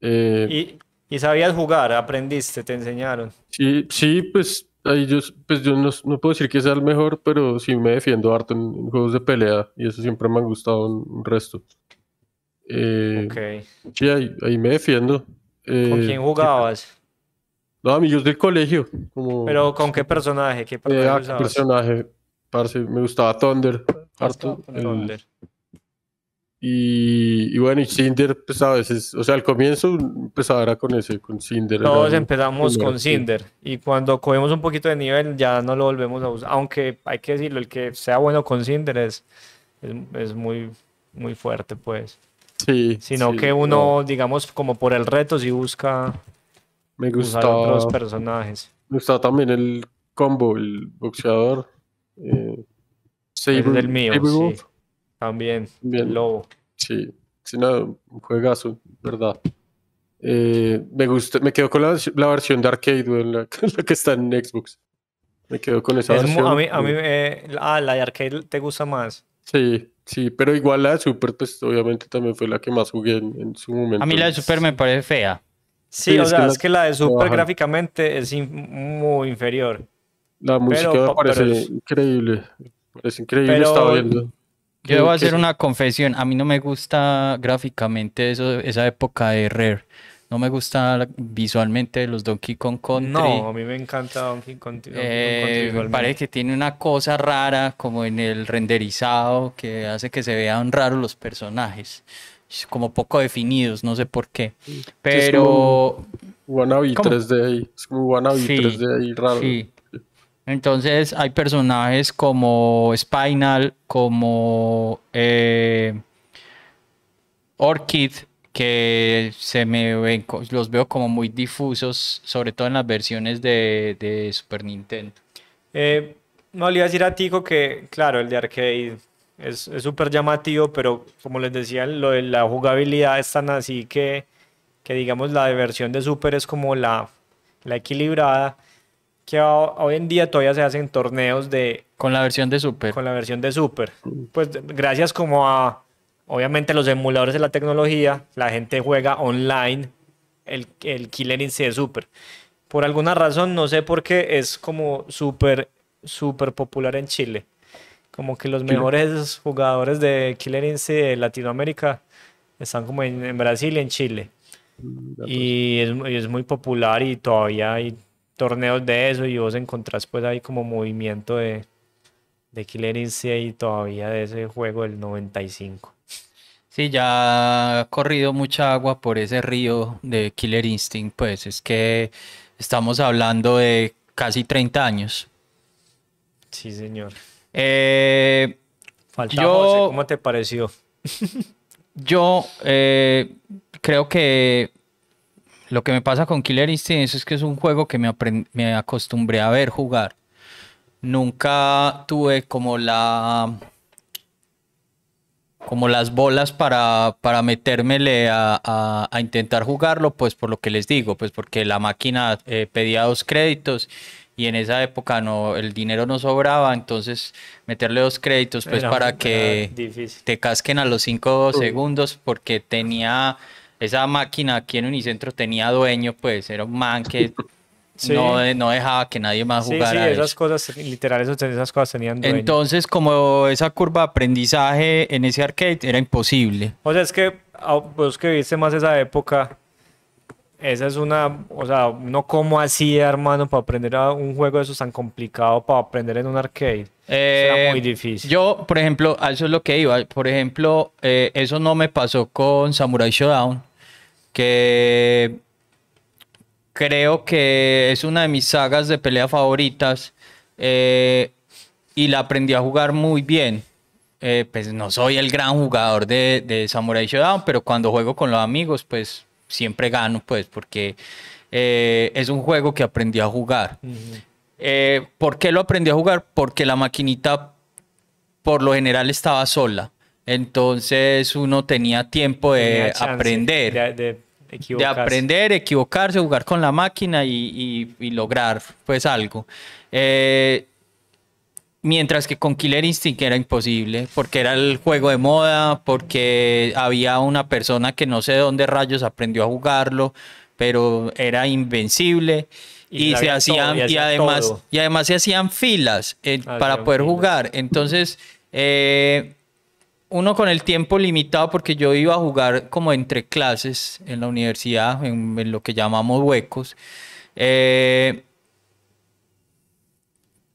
Eh, Y ¿Y sabías jugar? ¿Aprendiste? ¿Te enseñaron? Sí, sí, pues ahí yo, pues yo no, no puedo decir que sea el mejor, pero sí me defiendo harto en, en juegos de pelea y eso siempre me han gustado un, resto. Eh, Ok. Sí, ahí, ahí me defiendo. ¿Con Eh, quién jugabas? No, amigos del colegio. Como, ¿Pero con qué personaje? ¿Qué eh, personaje ah, qué usabas? personaje. Parce, me gustaba Thunder. Harto. el- Thunder. y, y bueno, y Cinder, pues a veces, o sea, al comienzo empezaba era con ese, con Cinder. Todos empezamos con. Cinder y cuando cogemos un poquito de nivel ya no lo volvemos a usar. Aunque hay que decirlo, el que sea bueno con Cinder es, es, es muy, muy fuerte, pues. Sí, Sino sí, que no, uno, digamos, como por el reto, sí busca me personajes. me gustaba también el combo, el boxeador. Eh, Ese es Saber- el mío, sí. También, Bien. el lobo. Sí, sí, no, un juegazo, ¿verdad? Eh, me gusta, me quedo con la, la versión de arcade, la, (laughs) la que está en Xbox. Me quedo con esa Es versión. a mí, a mí, eh, ah, la de arcade te gusta más. Sí, sí, pero igual la de Super, pues obviamente también fue la que más jugué en, en su momento. A mí la de Super me parece fea. Sí, Sí, o es que sea, la- es que la de Super bajan. gráficamente es in- muy inferior. La música pero parece pero es- increíble. Parece increíble, Pero- estaba viendo. Yo debo hacer una confesión. A mí no me gusta gráficamente eso, esa época de Rare. No me gusta visualmente los Donkey Kong Country. No, a mí me encanta Donkey Kong. Donkey Country Eh, me parece que tiene una cosa rara como en el renderizado que hace que se vean raros los personajes. Como poco definidos, no sé por qué. Pero Wannabe ¿Cómo? 3D ahí. Es como wannabe Sí, 3D ahí raro. Sí. Entonces hay personajes como Spinal, como eh, Orchid, que se me ven, los veo como muy difusos, sobre todo en las versiones de, de Super Nintendo. Eh, no le iba a decir a Tico que, claro, el de arcade es es súper llamativo, pero como les decía, lo de la jugabilidad es tan así que, que digamos, la de versión de Super es como la, la equilibrada, que ho- hoy en día todavía se hacen torneos de, Con la versión de Super. con la versión de Super. Pues gracias como a, obviamente, los emuladores de la tecnología, la gente juega online el, el Killer Instinct de Super. Por alguna razón, no sé por qué, es como súper, súper popular en Chile. Como que los mejores jugadores de Killer Instinct de Latinoamérica están como en, en Brasil y en Chile. Y es, y es muy popular y todavía hay torneos de eso y vos encontrás pues ahí como movimiento de, de Killer Instinct y todavía de ese juego del 95. Sí, ya ha corrido mucha agua por ese río de Killer Instinct, pues es que estamos hablando de casi 30 años. Sí, señor. Eh, Falta Yo- José, ¿cómo te pareció? (laughs) Yo eh, creo que lo que me pasa con Killer Instinct es que es un juego que me, acostumbré a ver jugar. Nunca tuve como la como las bolas para, para metérmele a, a- a intentar jugarlo, pues por lo que les digo, pues porque la máquina eh, pedía dos créditos y en esa época no, el dinero no sobraba, entonces meterle dos créditos pues Era- para que difícil. te casquen a los cinco segundos porque tenía esa máquina aquí en Unicentro tenía dueño, pues era un man que (laughs) Sí. no, no dejaba que nadie más Sí, sí, jugara esas eso. cosas, literal, esas cosas tenían dueño. Entonces, como esa curva de aprendizaje en ese arcade era imposible. O sea, es que vos que viste más esa época, esa es una, o sea, uno cómo hacía, hermano, para aprender a un juego de esos tan complicado para aprender en un arcade. Era Eh, muy difícil. Yo, por ejemplo, a eso es lo que iba. Por ejemplo, eh, eso no me pasó con Samurai Shodown, que creo que es una de mis sagas de pelea favoritas eh, y la aprendí a jugar muy bien. Eh, pues no soy el gran jugador de, de Samurai Shodown, pero cuando juego con los amigos, pues siempre gano, pues porque eh, es un juego que aprendí a jugar. Eh, ¿Por qué lo aprendí a jugar? Porque la maquinita por lo general estaba sola. Entonces uno tenía tiempo de Tenía aprender, De, de de aprender, equivocarse, jugar con la máquina y, y- y lograr pues algo. Eh, mientras que con Killer Instinct era imposible, porque era el juego de moda, porque había una persona que no sé de dónde rayos aprendió a jugarlo, pero era invencible Y y, se todo, hacían y además todo. y además se hacían filas eh, para poder filas. jugar. Entonces, eh, uno con el tiempo limitado, porque yo iba a jugar como entre clases en la universidad, en, en lo que llamamos huecos, eh,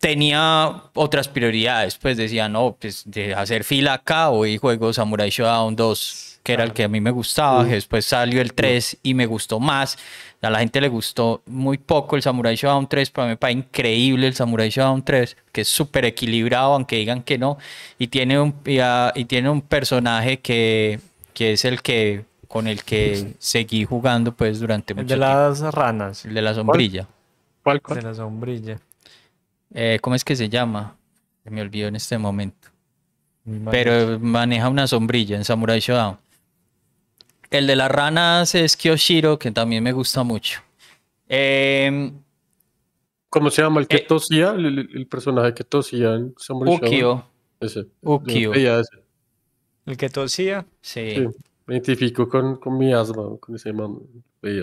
tenía otras prioridades. Pues decía, no, pues de hacer fila acá, hoy juego Samurai Shodown 2, que era el que a mí me gustaba, que después salió el 3 y me gustó más. A la gente le gustó muy poco el Samurai Shodown 3, pero a mí me parece increíble el Samurai Shodown 3, que es súper equilibrado, aunque digan que no, y tiene un, y, y tiene un personaje que, que es el que con el que seguí jugando pues durante El mucho de tiempo. las ranas. El de la sombrilla. ¿Cuál, De la sombrilla. Eh, ¿Cómo es que se llama? Se me olvidó en este momento. Pero maneja una sombrilla en Samurai Shodown. El de las ranas es Kyoshiro, que también me gusta mucho. Em, ¿Cómo se llama? El que Eh, tosía, el, el- el personaje que tosía en Samurai Shodown. Ukio. Ese. Yo Ukio. ese. El que tosía. Sí. Sí, me identifico con, con mi asma, con ese man.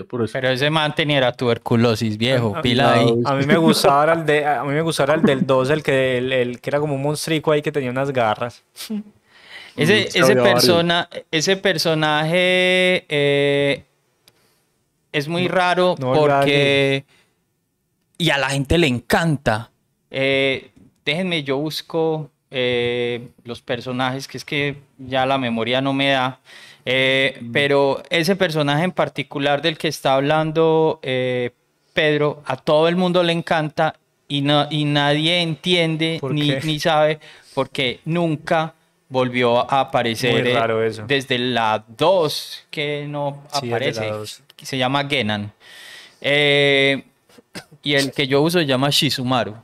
Por eso. Pero ese man tenía tuberculosis, viejo. Ah, Pila ahí. A mí me gustaba era el de, (laughs) a mí me gustaba era el del 2, el que, el, el que era como un monstrico ahí que tenía unas garras. (laughs) Ese, Mm, ese, persona, ese personaje eh, es muy raro no porque... Y a la gente le encanta. Eh, déjenme, yo busco eh, los personajes, que es que ya la memoria no me da. Eh, pero ese personaje en particular del que está hablando eh, Pedro, a todo el mundo le encanta y, no, y nadie entiende ¿Por ni, ni sabe porque nunca volvió a aparecer Muy eh, raro eso. desde la 2 que no Sí, aparece, 2. que se llama Genan. Eh, y el que yo uso se llama Shizumaru.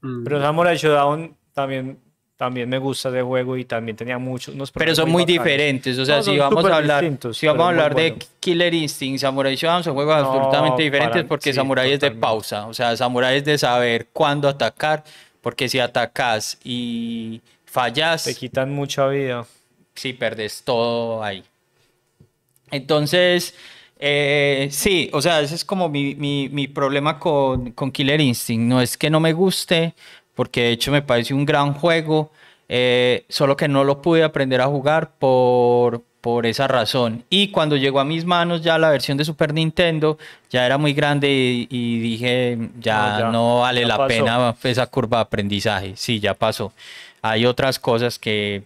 Mm. Pero Samurai Shodown también, también me gusta ese juego y también tenía muchos. unos Pero son muy diferentes, o sea, No, si vamos a hablar, si vamos a hablar de bueno. Killer Instinct, Samurai Shodown son juegos No, absolutamente diferentes para- porque sí, Samurai es de pausa, o sea, Samurai es de saber cuándo atacar, porque si atacas y fallas, Te quitan mucha vida. sí, perdes todo ahí. Entonces, eh, sí, o sea, ese es como mi, mi- mi problema con, con Killer Instinct. No es que no me guste, porque de hecho me parece un gran juego, eh, solo que no lo pude aprender a jugar por, por esa razón. Y cuando llegó a mis manos ya la versión de Super Nintendo, ya era muy grande y, y dije, ya No, no, ya, vale ya la pasó. pena esa curva de aprendizaje. Sí, ya pasó. Hay otras cosas que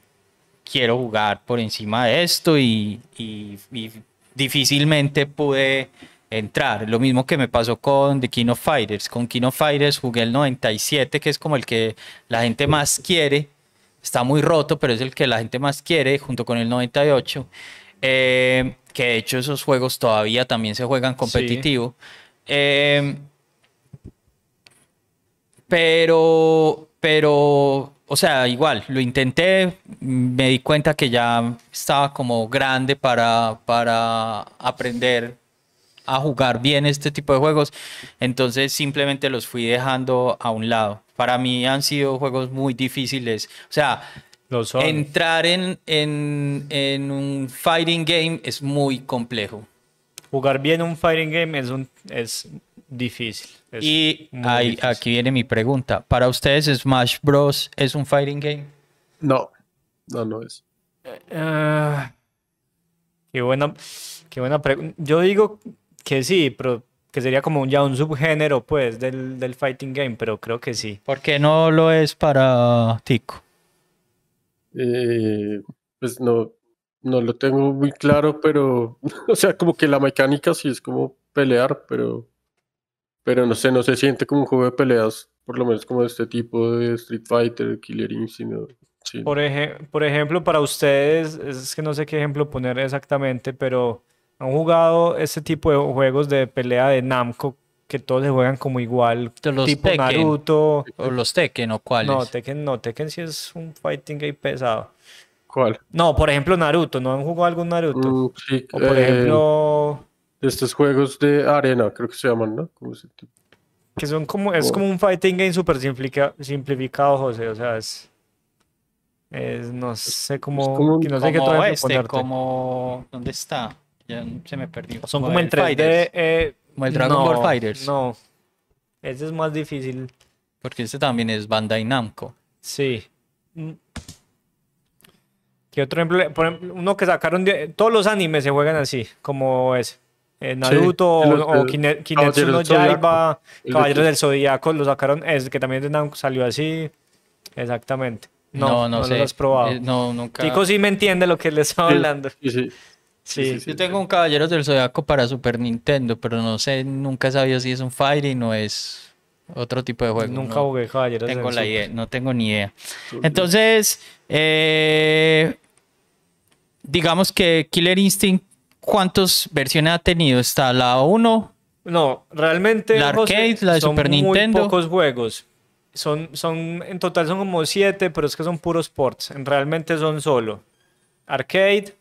quiero jugar por encima de esto y, y- y difícilmente pude entrar. Lo mismo que me pasó con The King of Fighters. Con King of Fighters jugué el 97, que es como el que la gente más quiere. Está muy roto, pero es el que la gente más quiere, junto con el 98. Eh, que de hecho esos juegos todavía también se juegan competitivo. Eh, pero, pero, o sea, igual, lo intenté, me di cuenta que ya estaba como grande para, para aprender a jugar bien este tipo de juegos, entonces simplemente los fui dejando a un lado. Para mí han sido juegos muy difíciles, o sea, Lo son. entrar en, en, en un fighting game es muy complejo. Jugar bien un fighting game es, un, es difícil. es Y ahí, difícil. aquí viene mi pregunta. ¿Para ustedes Smash Bros. es un fighting game? No, no, no es. Ah, qué buena, qué buena pregunta. Yo digo que sí, pero que sería como un- ya un subgénero, pues, del, del fighting game, pero creo que sí. ¿Por qué no lo es para Tico? Eh, pues no, no lo tengo muy claro, pero, (laughs) o sea, como que la mecánica sí es como pelear, pero, pero no sé, no se siente como un juego de peleas, por lo menos como de este tipo de Street Fighter, Killer Instinct, sí. Por, eje- por ejemplo, para ustedes, es que no sé qué ejemplo poner exactamente, pero han jugado este tipo de juegos de pelea de Namco que todos se juegan como igual, los tipo Tekken. Naruto. ¿O los Tekken o cuáles? No, Tekken no, Tekken sí es un fighting game pesado. ¿Cuál? No, por ejemplo, Naruto, ¿no han jugado algún Naruto? Mm, sí, O por eh, ejemplo, estos juegos de arena, creo que se llaman, ¿no? Ese que son como, es como un fighting game súper simplica- simplificado, José, o sea, es, es no sé cómo, como un- que no sé qué como este, ponerte. como... ¿Dónde está? Ya se me perdió. Son O como el 3D. Fighters, eh, Como el Dragon Ball no, Fighters. No. Ese es más difícil. Porque este también es Bandai Namco. Sí. Mm. ¿Qué otro ejemplo? Por ejemplo, uno que sacaron de... Todos los animes se juegan así, como es. eh, Naruto o, o Kine- no del Zodiaco. Yaiba, El Caballeros del Zodíaco, lo sacaron, es que también de Namco salió así. Exactamente. No, no, sé. los has probado. Eh, no, nunca. Tico sí me entiende lo que le estaba Sí, hablando. Sí, sí. Sí. sí, sí. Yo tengo un Caballeros del Zodiaco para Super Nintendo, pero no sé, nunca he sabido si es un Fighting o es otro tipo de juego. Nunca no jugué Caballeros tengo del la idea, no tengo ni idea. Entonces, eh, digamos que Killer Instinct, ¿cuántas versiones ha tenido? Está la 1, No, realmente La José, arcade, la de son Super muy Nintendo. pocos juegos. Son, son, en total son como siete, pero es que son puros ports. En- Realmente son solo arcade,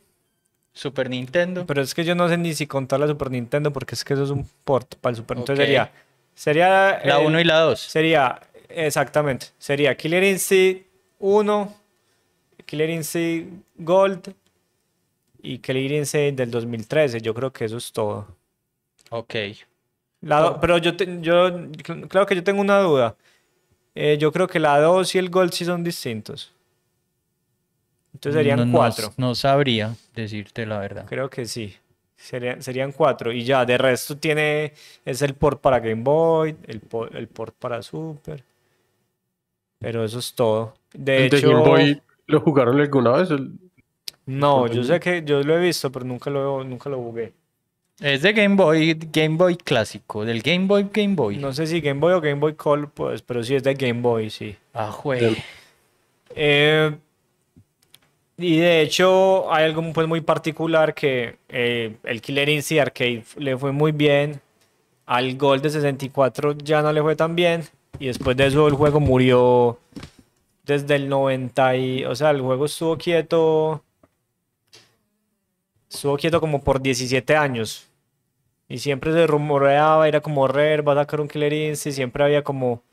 Super Nintendo. pero es que yo no sé ni si contar la Super Nintendo porque es que eso es un port para el Super. Ok. sería, sería La el- 1 y la 2. sería exactamente, sería Killer Instinct 1, Killer Instinct Gold y Killer Instinct del 2013. Yo creo que eso es todo. Ok. La do- pero yo, te- yo, claro que yo tengo una duda. Eh, yo creo que la 2 y el Gold sí son distintos. Entonces serían No- no- cuatro. No, sabría decirte la verdad. Creo que sí. Serían, serían cuatro. Y ya, de resto tiene. Es el port para Game Boy, el, el port para Super. Pero eso es todo. De ¿El de hecho, Game Boy lo jugaron alguna vez? El- no, yo sé que yo lo he visto, pero nunca lo, nunca lo jugué. Es de Game Boy, Game Boy clásico, del Game Boy, Game Boy. No sé si Game Boy o Game Boy Color, pues, pero sí es de Game Boy, sí. Ah, jue. Eh, y de hecho hay algo pues muy particular que eh, el Killer Instinct Arcade le fue muy bien, al Gold de 64 ya no le fue tan bien. Y después de eso el juego murió desde el 90 y, o sea, el juego estuvo quieto, estuvo quieto como por 17 años. Y siempre se rumoreaba, era como Rare va a sacar un Killer Instinct, siempre había como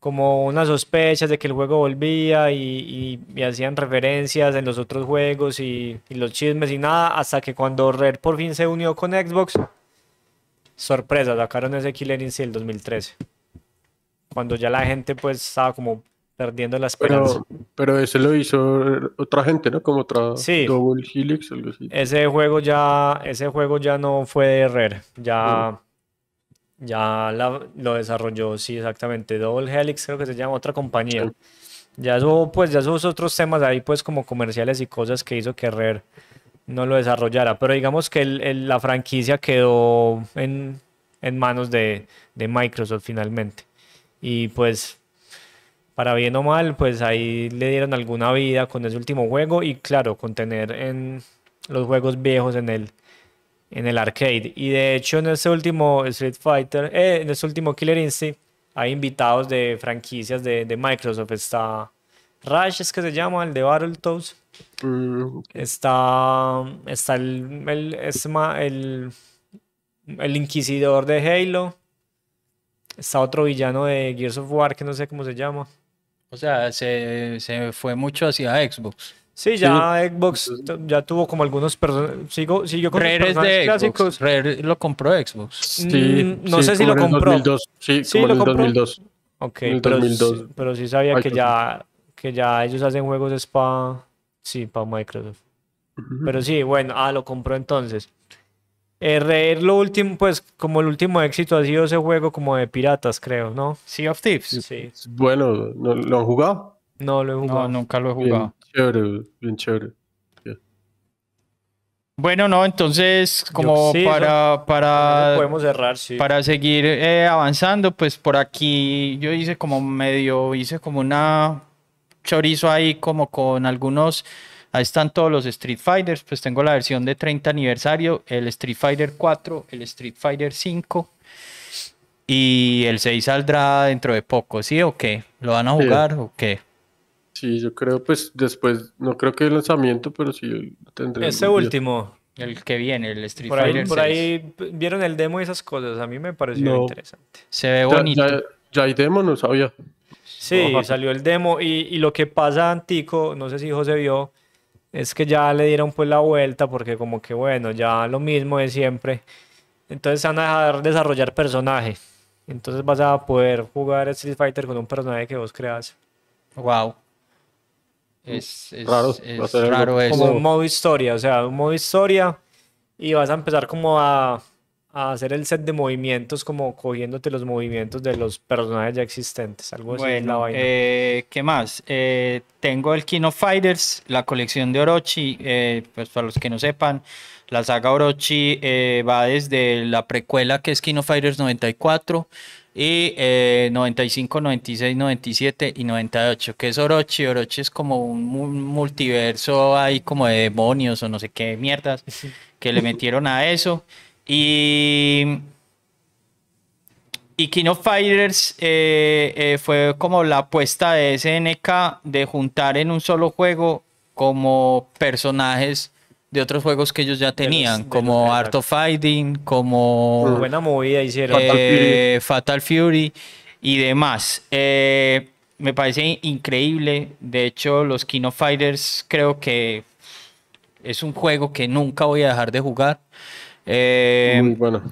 como unas sospechas de que el juego volvía y, y- y hacían referencias en los otros juegos y, y los chismes y nada, hasta que cuando Rare por fin se unió con Xbox, sorpresa, sacaron ese Killer Instinct el 2013. Cuando ya la gente pues estaba como perdiendo la esperanza. Pero, pero ese lo hizo otra gente, ¿no? Como otra Sí. Double Helix, algo así. Ese juego ya, ese juego ya no fue de Rare, ya, ya la- lo desarrolló, sí, exactamente, Double Helix creo que se llama otra compañía. Ya eso, pues, ya esos otros temas ahí, pues, como comerciales y cosas que hizo que Rare no lo desarrollara. Pero digamos que el- el- la franquicia quedó en, en manos de, de Microsoft finalmente. Y pues, para bien o mal, pues ahí le dieron alguna vida con ese último juego. Y claro, con tener en los juegos viejos en el, en el arcade. Y de hecho, en este último Street Fighter, eh, en este último Killer Instinct, hay invitados de franquicias de, de Microsoft. Está Rush, es que se llama, el de Battletoads. Mm, Está, está el, el, es ma- el, el Inquisidor de Halo. Está otro villano de Gears of War que no sé cómo se llama. O sea, se, se fue mucho hacia Xbox. Sí, ya Xbox t- ya tuvo como algunos personajes. Sigo, siguió con los Rare es personajes de clásicos. Xbox. Rare lo compró Xbox. sí, Mm, no sé si lo compró. 2002, sí, Sí, como lo en el compró. 2002. Ok, En pero, 2002. sí- pero sí sabía que Microsoft. ya, que ya ellos hacen juegos es para sí, para Microsoft. Ujú. Pero sí, bueno, ah, lo compró entonces. Eh, Rare lo último, pues como el último éxito ha sido ese juego como de piratas, creo, ¿no? Sea of Thieves. Sí, Bueno, ¿no, ¿lo han jugado? no lo he jugado. No, nunca lo he Bien jugado. Chévere, bien chévere. Bueno, no, entonces, como sí, para, para, Podemos cerrar, sí. para seguir eh, avanzando, pues por aquí yo hice como medio, hice como una chorizo ahí como con algunos, ahí están todos los Street Fighters, pues tengo la versión de 30 aniversario, el Street Fighter 4, el Street Fighter 5 y el 6 saldrá dentro de poco, ¿sí o qué? ¿Lo van a Sí. jugar o qué? Sí, yo creo, pues después, no creo que el lanzamiento, pero sí tendré. Ese último, El que viene, el Street por ahí, Fighter por 6. ahí vieron el demo y esas cosas, a mí me pareció No. interesante. Se ve Ya, bonito. ya, ya hay demo, no sabía. Sí, Ajá. salió el demo y, y lo que pasa, Antico, no sé si José vio, es que ya le dieron pues la vuelta porque como que bueno, ya lo mismo de siempre. Entonces van a dejar desarrollar personaje. Entonces vas a poder jugar Street Fighter con un personaje que vos creas. Wow. Es, es Raro, es raro eso. Como un modo historia, o sea, un modo historia y vas a empezar como a, a hacer el set de movimientos como cogiéndote los movimientos de los personajes ya existentes. Algo así es la Bueno, vaina. eh, ¿qué más? Eh, tengo el King of Fighters, la colección de Orochi. eh, pues para los que no sepan, la saga Orochi eh, va desde la precuela que es King of Fighters 94 y eh, 95, 96, 97 y 98. ¿Qué es Orochi? Orochi es como un mu- multiverso ahí como de demonios o no sé qué mierdas que le metieron a eso. Y y King of Fighters eh, eh, fue como la apuesta de SNK de juntar en un solo juego como personajes de otros juegos que ellos ya tenían, de los como Art of Fighting, como Buena movida hicieron. eh, Fatal Fury y demás. Eh, me parece increíble. De hecho, los King of Fighters creo que es un juego que nunca voy a dejar de jugar. Eh, Muy bueno.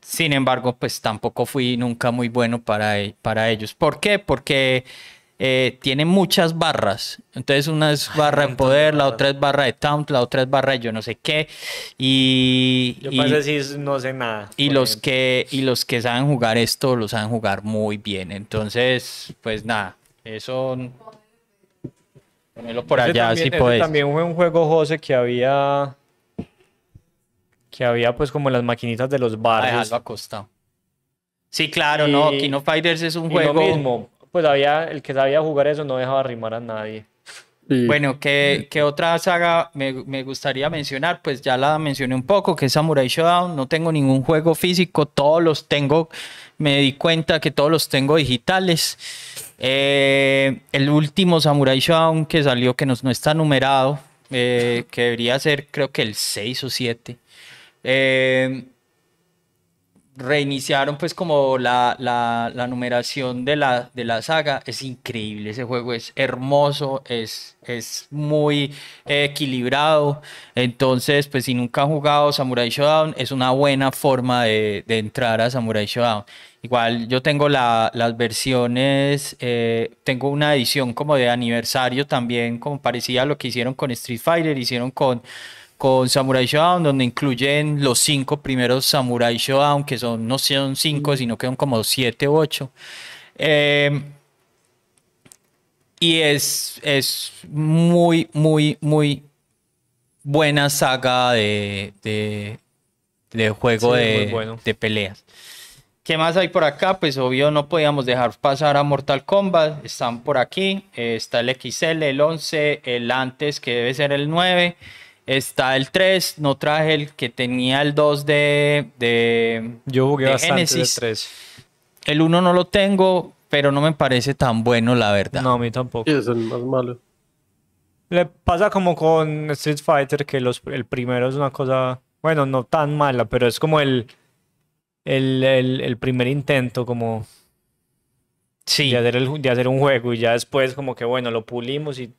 sin embargo, pues tampoco fui nunca muy bueno para, e- para ellos. ¿Por qué? Porque eh, tiene muchas barras. Entonces, una es barra de poder, la otra es barra de taunt, la otra es barra de yo no sé qué. Y, Yo y- sí no sé nada. y los ejemplo. que y los que saben jugar esto lo saben jugar muy bien. Entonces, pues nada, eso ponelo por Ese allá también, si podés. también fue un juego, José, que había. Que había pues como las maquinitas de los Ah, barrios. dejarlo acostado. Sí, claro, no, Y- of Fighters es un Y lo juego mismo, pues había, el que sabía jugar eso no dejaba rimar a nadie. Y Bueno, ¿qué, qué otra saga me, me gustaría mencionar? Pues ya la mencioné un poco, que es Samurai Shodown. No tengo ningún juego físico, todos los tengo, me di cuenta que todos los tengo digitales. Eh, el último Samurai Shodown que salió, que no, no está numerado, eh, que debería ser creo que el 6 o 7. Eh, reiniciaron pues como la, la- numeración de la, de la saga. Es increíble, ese juego es hermoso, es, es muy equilibrado. Entonces, pues si nunca han jugado Samurai Shodown, es una buena forma de, de entrar a Samurai Shodown. Igual yo tengo la- las versiones, eh, tengo una edición como de aniversario también, como parecía a lo que hicieron con Street Fighter, hicieron con con Samurai Shodown, donde incluyen los cinco primeros Samurai Shodown, que son, no son cinco, sino que son como siete u ocho. Eh, y es, es muy, muy, muy buena saga de, de, de juego Sí, de, bueno. de peleas. ¿Qué más hay por acá? Pues obvio no podíamos dejar pasar a Mortal Kombat. Están por aquí. Eh, está el XL, el 11, el antes que debe ser el 9. Está el 3. No traje el que tenía el 2 de, de, Yo jugué de bastante Genesis. de 3. El 1 no lo tengo, pero no me parece tan bueno, la verdad. No, a mí tampoco. es el más malo. Le pasa como con Street Fighter, que los, el primero es una cosa, bueno, no tan mala, pero es como el, el, el, el primer intento como Sí. de hacer, el, de hacer un juego y ya después como que, bueno, lo pulimos y...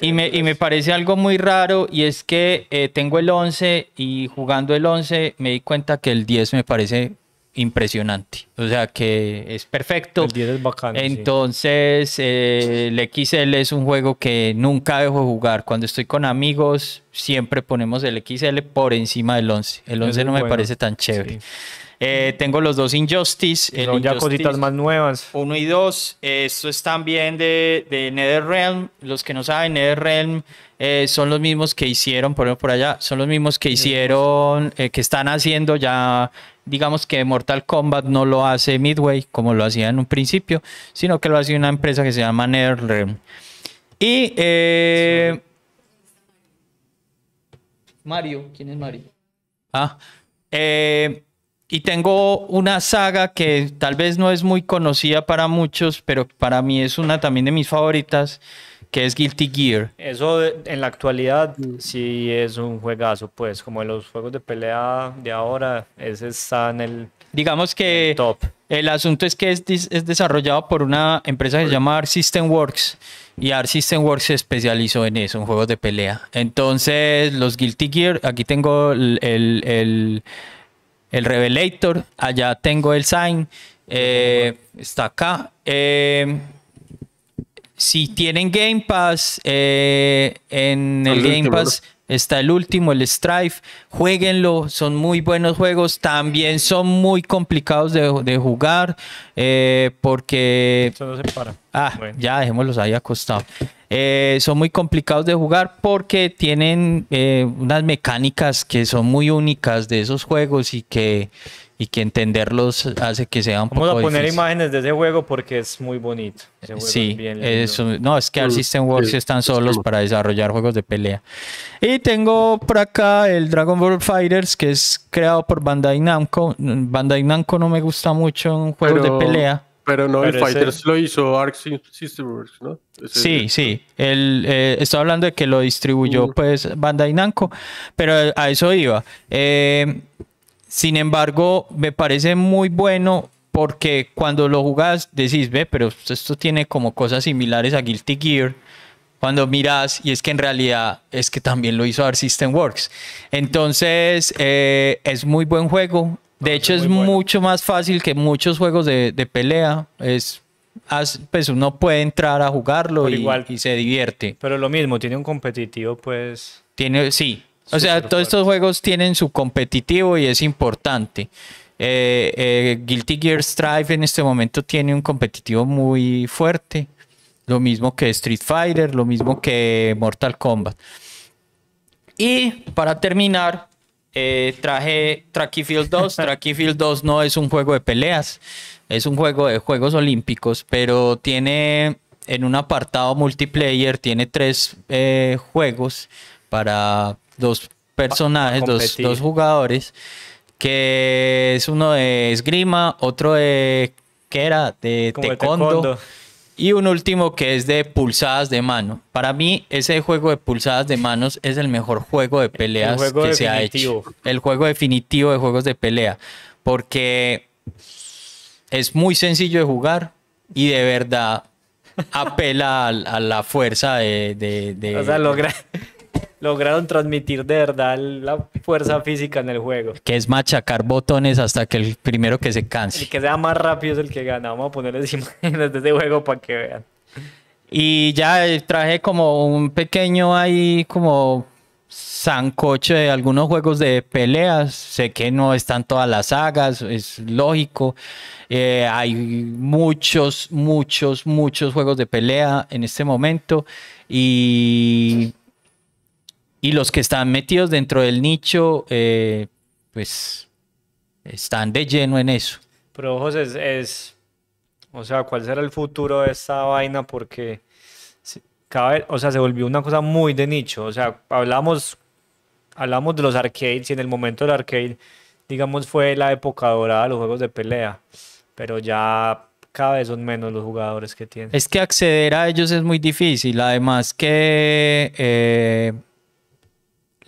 Y me, y me parece algo muy raro y es que eh, tengo el 11 y jugando el 11 me di cuenta que el 10 me parece impresionante. O sea que es perfecto. El 10 es bacano. sí. Entonces, eh, el XL es un juego que nunca dejo de jugar. Cuando estoy con amigos, siempre ponemos el XL por encima del 11. El 11 es no me bueno. parece tan chévere. Sí. Eh, tengo los dos Injustice. el Son ya Injustice cositas más nuevas. 1 y 2. Estos es también de, de NetherRealm. Los que no saben, NetherRealm eh, son los mismos que hicieron, por ejemplo, por allá, son los mismos que hicieron, eh, que están haciendo ya, digamos que Mortal Kombat no lo hace Midway como lo hacía en un principio, sino que lo hace una empresa que se llama NetherRealm. Y eh, Mario, ¿quién es Mario? Ah, eh, y tengo una saga que tal vez no es muy conocida para muchos, pero para mí es una también de mis favoritas, que es Guilty Gear. Eso en la actualidad sí es un juegazo, pues como en los juegos de pelea de ahora, ese está en el, Digamos que Top. el asunto es que es, desarrollado por una empresa que se llama Art System Works y Art System Works se especializó en eso, en juegos de pelea. Entonces, los Guilty Gear, aquí tengo el, el, el- el Revelator, allá tengo el Sign, eh, está acá. Eh, si tienen Game Pass, eh, en el El Game último, Pass está el último, el Strife. Jueguenlo, son muy buenos juegos. También son muy complicados de, de jugar eh, porque Eso no se para. Ah, Bueno. ya dejémoslos ahí acostados. Eh, son muy complicados de jugar porque tienen eh, unas mecánicas que son muy únicas de esos juegos y que, y que entenderlos hace que sea un Vamos poco a poner difícil. imágenes de ese juego porque es muy bonito. Ese juego Sí, es bien lindo. eso, no, es que Mm, System Works sí, están es solos para desarrollar juegos de pelea. Y tengo por acá el Dragon Ball Fighters, que es creado por Bandai Namco. Bandai Namco no me gusta mucho en juegos Pero- de pelea. Pero no, el Pero ese- Fighters lo hizo Arc Sy- System Works, ¿no? Ese- Sí, sí. El, eh, estoy hablando de que lo distribuyó Mm. pues Bandai Namco, pero a eso iba. Eh, sin embargo, me parece muy bueno porque cuando lo jugás decís, ve, pero esto tiene como cosas similares a Guilty Gear. Cuando miras, y es que en realidad es que también lo hizo Art System Works. Entonces, eh, es muy buen juego. De hecho, es es muy bueno. mucho más fácil que muchos juegos de, de pelea. Es, pues uno puede entrar a jugarlo y, igual- y se divierte. Pero lo mismo, tiene un competitivo, pues. Tiene, sí. O sea, todos estos juegos tienen su competitivo y es importante. Eh, eh, Guilty Gear Strive en este momento tiene un competitivo muy fuerte. Lo mismo que Street Fighter, lo mismo que Mortal Kombat. Y para terminar, eh, traje Track Field 2. (laughs) Track Field 2 no es un juego de peleas, es un juego de Juegos Olímpicos, pero tiene en un apartado multiplayer, tiene tres eh, juegos para dos personajes, dos, dos jugadores, que es uno de esgrima, otro de, ¿qué era? De taekwondo. Y un último que es de pulsadas de mano. Para mí, ese juego de pulsadas de manos es el mejor juego de peleas juego que se ha hecho. El juego definitivo de juegos de pelea. Porque es muy sencillo de jugar y de verdad apela a, a la fuerza de... de- de- O sea, logra- lograron transmitir de verdad la fuerza física en el juego. que es machacar botones hasta que el primero que se El canse. que sea más rápido es el que gana. Vamos a ponerles imágenes (laughs) de ese juego para que vean. Y ya eh, traje como un pequeño ahí como sancocho de algunos juegos de peleas. Sé que no están todas las sagas, es lógico. Eh, hay muchos, muchos, muchos juegos de pelea en este momento. Y, y los que están metidos dentro del nicho, eh, pues están de lleno en eso. Pero ojos es, es- o sea, ¿cuál será el futuro de esta vaina? Porque cada vez, o sea, se volvió una cosa muy de nicho. O sea, hablamos, hablamos de los arcades y en el momento del arcade, digamos, fue la época dorada de los juegos de pelea. Pero ya cada vez son menos los jugadores que tienen. Es que acceder a ellos es muy difícil. Además que eh,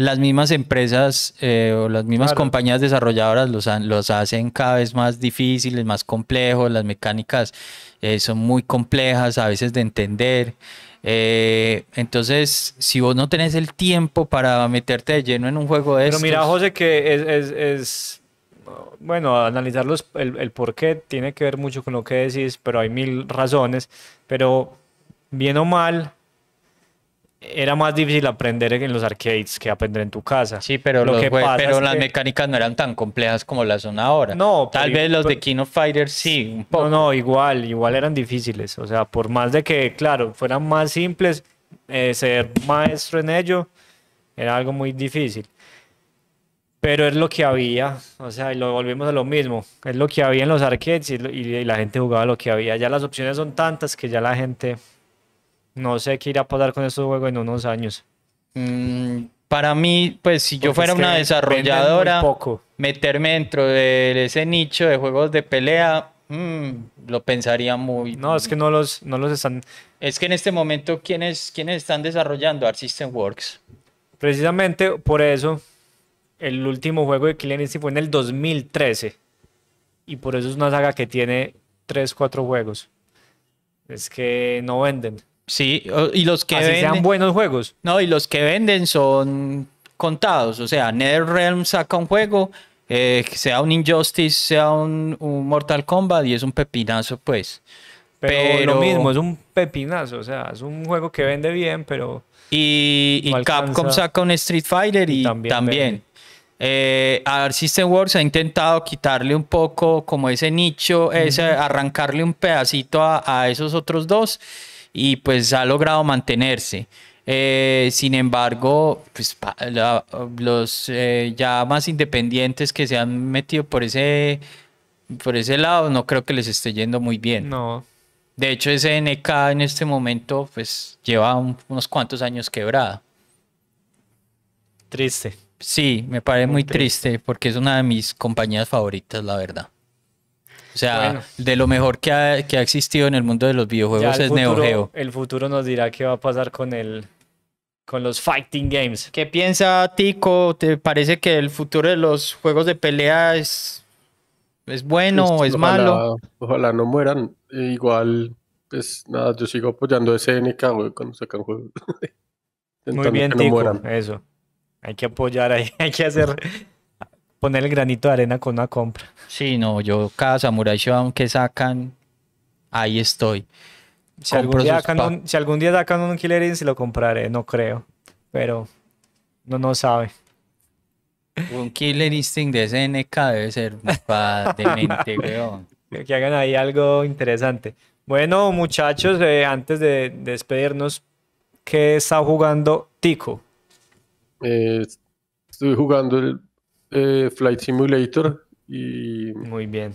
las mismas empresas eh, o las mismas Claro. compañías desarrolladoras los, los hacen cada vez más difíciles, más complejos. Las mecánicas eh, son muy complejas a veces de entender. Eh, entonces, si vos no tenés el tiempo para meterte de lleno en un juego de Pero estos, mira, José, que es, es, es- bueno, analizar los- el, el por qué tiene que ver mucho con lo que decís, pero hay mil razones. Pero bien o mal, era más difícil aprender en los arcades que aprender en tu casa. Sí, pero, Lo que pasa pero es las que- mecánicas no eran tan complejas como las son ahora. No, Tal pero- vez los de pero- King of Fighters sí, un poco. No, no, igual, igual eran difíciles. O sea, por más de que, claro, fueran más simples, eh, ser maestro en ello era algo muy difícil. Pero es lo que había, o sea, y lo volvemos a lo mismo. Es lo que había en los arcades y, lo- y la gente jugaba lo que había. Ya las opciones son tantas que ya la gente no sé qué irá a pasar con estos juegos en unos años. Mm, para mí, pues si yo fuera una desarrolladora, poco. meterme dentro de ese nicho de juegos de pelea, mm, lo pensaría muy... No, es que no los, no los están. Es que en este momento, ¿quiénes, quiénes están desarrollando Art System Works? Precisamente por eso, el último juego de Instinct fue en el 2013. y por eso es una saga que tiene 3, 4 juegos. Es que no venden. Sí, y los que Así sean venden, buenos juegos. no, y los que venden son contados. O sea, NetherRealm saca un juego, eh, sea un Injustice, sea un, un Mortal Kombat, y es un pepinazo, pues. Pero, Pero- lo mismo, es un pepinazo. O sea, es un juego que vende bien, pero Y, y Capcom saca un Street Fighter y, Y también. también. Eh, System Works ha intentado quitarle un poco como ese nicho, ese, arrancarle un pedacito a, a esos otros dos y pues ha logrado mantenerse. Eh, sin embargo, pues, la- los eh, ya más independientes que se han metido por ese, por ese lado, no creo que les esté yendo muy bien. no. De hecho, ese NK en este momento, pues lleva un- unos cuantos años quebrada. Triste. Sí, me parece muy, Muy triste. porque es una de mis compañías favoritas, la verdad. O sea, Bueno. de lo mejor que ha, que ha existido en el mundo de los videojuegos es Neo futuro, Geo. el futuro nos dirá qué va a pasar con el con los fighting games. ¿Qué piensa Tico? ¿Te parece que el futuro de los juegos de pelea es, es bueno o es Ojalá- malo? Ojalá no mueran. Eh, igual, pues nada, yo sigo apoyando a SNK, güey, cuando sacan juegos. (laughs) Muy bien, que no Tico. mueran. Eso. Hay que apoyar ahí, (laughs) hay que hacer poner el granito de arena con una compra. Sí, no, yo cada Samurai Shodown que sacan, ahí estoy. Si algún, día sacan un, si algún día sacan un Killer Instinct lo compraré, no creo. Pero no no sabe. Un Killer Instinct de SNK debe ser pa- demente, (laughs) weón. Que hagan ahí algo interesante. Bueno, muchachos, eh, antes de, de despedirnos, ¿qué está jugando Tico? Eh, estuve jugando el eh, Flight Simulator y Muy bien.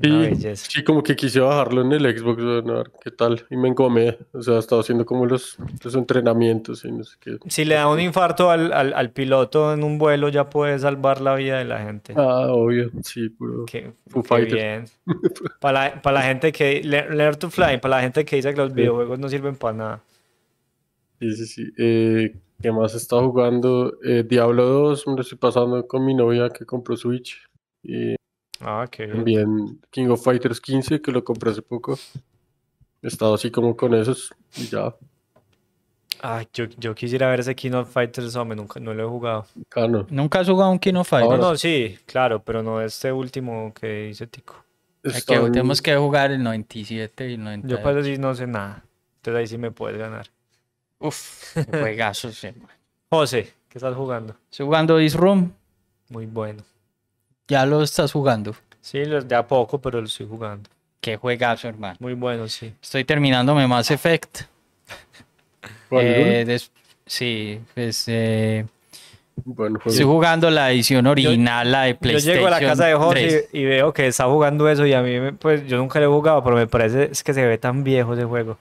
Belleza. sí, como que quise bajarlo en el Xbox, bueno, a ver qué tal, y me engomé, o sea, estaba haciendo como los, los entrenamientos y no sé qué. Si le da un infarto al, al- al piloto en un vuelo, ya puede salvar la vida de la gente. Ah, obvio, sí, puro. Qué, bien. (laughs) Para la, para la gente que... Learn, learn to Fly, para la gente que dice que los videojuegos no sirven para nada. Sí, sí, sí. Eh, ¿qué más está jugando? Eh, Diablo 2, me lo estoy pasando con mi novia que compró Switch. Y Ah, qué bien. también King of Fighters 15, que lo compré hace poco. He estado así como con esos y ya, Ay, yo, yo quisiera ver ese King of Fighters, hombre, nunca, no lo he jugado. cano. ¿Nunca has jugado un King of No, Fighters? no, sí, claro, pero no este último que dice Tico. Hay que- Están- tenemos que jugar el 97 y el 90. Yo para sí no sé nada. Entonces ahí sí me puedes ganar. Uf, (laughs) juegazos, hermano. José, ¿qué estás jugando? Estoy jugando This Room. Muy bueno. Ya lo estás jugando. Sí, los de a poco, pero lo estoy jugando. Qué juegazo, hermano. Muy bueno, sí. Estoy terminándome Mass Effect. (laughs) ¿Cuál, Eh, des- sí, pues eh, Bueno, estoy juego. jugando la edición original, la de Yo PlayStation. llego a la casa de 3. José y, y veo que está jugando eso y a mí, me- pues yo nunca lo he jugado, pero me parece es que se ve tan viejo ese juego.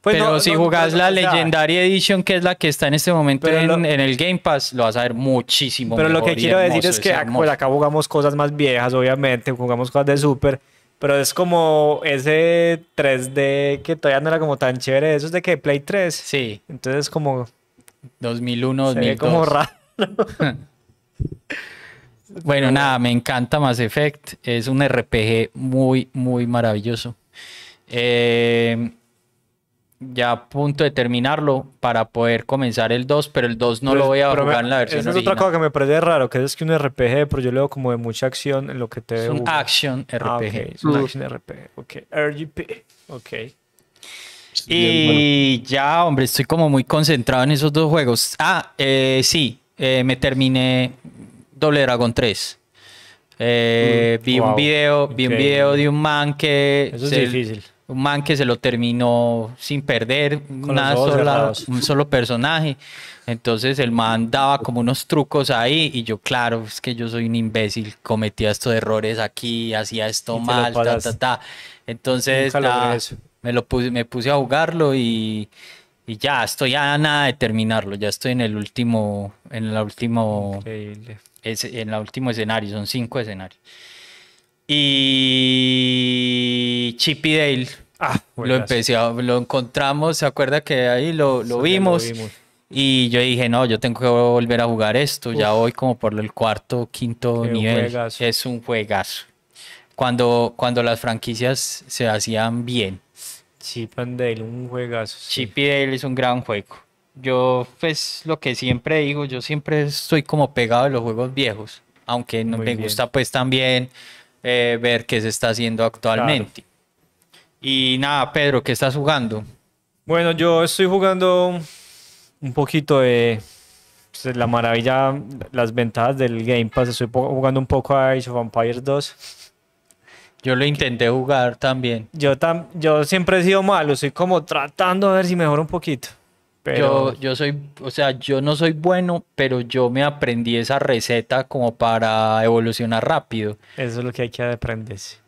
Pues Pero no- si no- jugás no- la Legendary Edition, que es la que está en este momento en, lo- en el Game Pass, lo vas a ver muchísimo Pero lo que quiero decir es que ac- pues acá jugamos cosas más viejas, obviamente, jugamos cosas de Super, pero es como ese 3D que todavía no era como tan chévere, eso es de que Play 3. Sí, Entonces es como, 2001, se ve 2002. como raro. (laughs) (laughs) Bueno, nada, me encanta Mass Effect. Es un RPG muy, muy maravilloso. Eh, ya a punto de terminarlo para poder comenzar el 2, pero el 2 no lo voy a Pero me- jugar en la versión Esa es original. otra cosa que me parece raro, que es que un RPG, pero yo leo como de mucha acción en lo que te Es veo un jugar. action RPG. Ah, ok, es un action RPG, ok. RGP, ok. Bien, bueno. Y ya, hombre, estoy como muy concentrado en esos dos juegos. Ah, eh, sí, eh, me terminé Doble Dragon 3. Eh, vi un Mm, wow, video, vi un increíble. video de un man que Eso es se- difícil. Un man que se lo terminó sin perder una sola- un solo personaje. Entonces el man daba como unos trucos ahí y yo, claro, es que yo soy un imbécil, cometía estos errores aquí, hacía esto mal, ta, ta, ta. Entonces me lo puse, me puse a jugarlo y, y ya estoy a nada de terminarlo, ya estoy en el último, en el último, es- en el último escenario, son cinco escenarios. Y Chippy Dale, Ah, lo empecé a- lo encontramos, ¿se acuerda que ahí lo, lo vimos? Y yo dije, no, yo tengo que volver a jugar esto. Ya voy como por el cuarto, quinto Qué nivel. juegazo. Es un juegazo. Cuando, cuando las franquicias se hacían bien. Chip and Dale, un juegazo. sí. Chip y Dale es un gran juego. Yo, pues, lo que siempre digo, yo siempre estoy como pegado de los juegos viejos. Aunque no Muy me bien. gusta, pues, también eh, ver qué se está haciendo actualmente. Y nada, Pedro, ¿qué estás jugando? Bueno, yo estoy jugando un poquito de pues, la maravilla, las ventajas del Game Pass. Estoy jugando un poco a Age of Empires 2. Yo lo intenté jugar también. Yo, tam- yo siempre he sido malo, estoy como tratando de ver si mejora un poquito. Pero Yo, yo soy, o sea, yo no soy bueno, pero yo me aprendí esa receta como para evolucionar rápido. eso es lo que hay que aprenderse.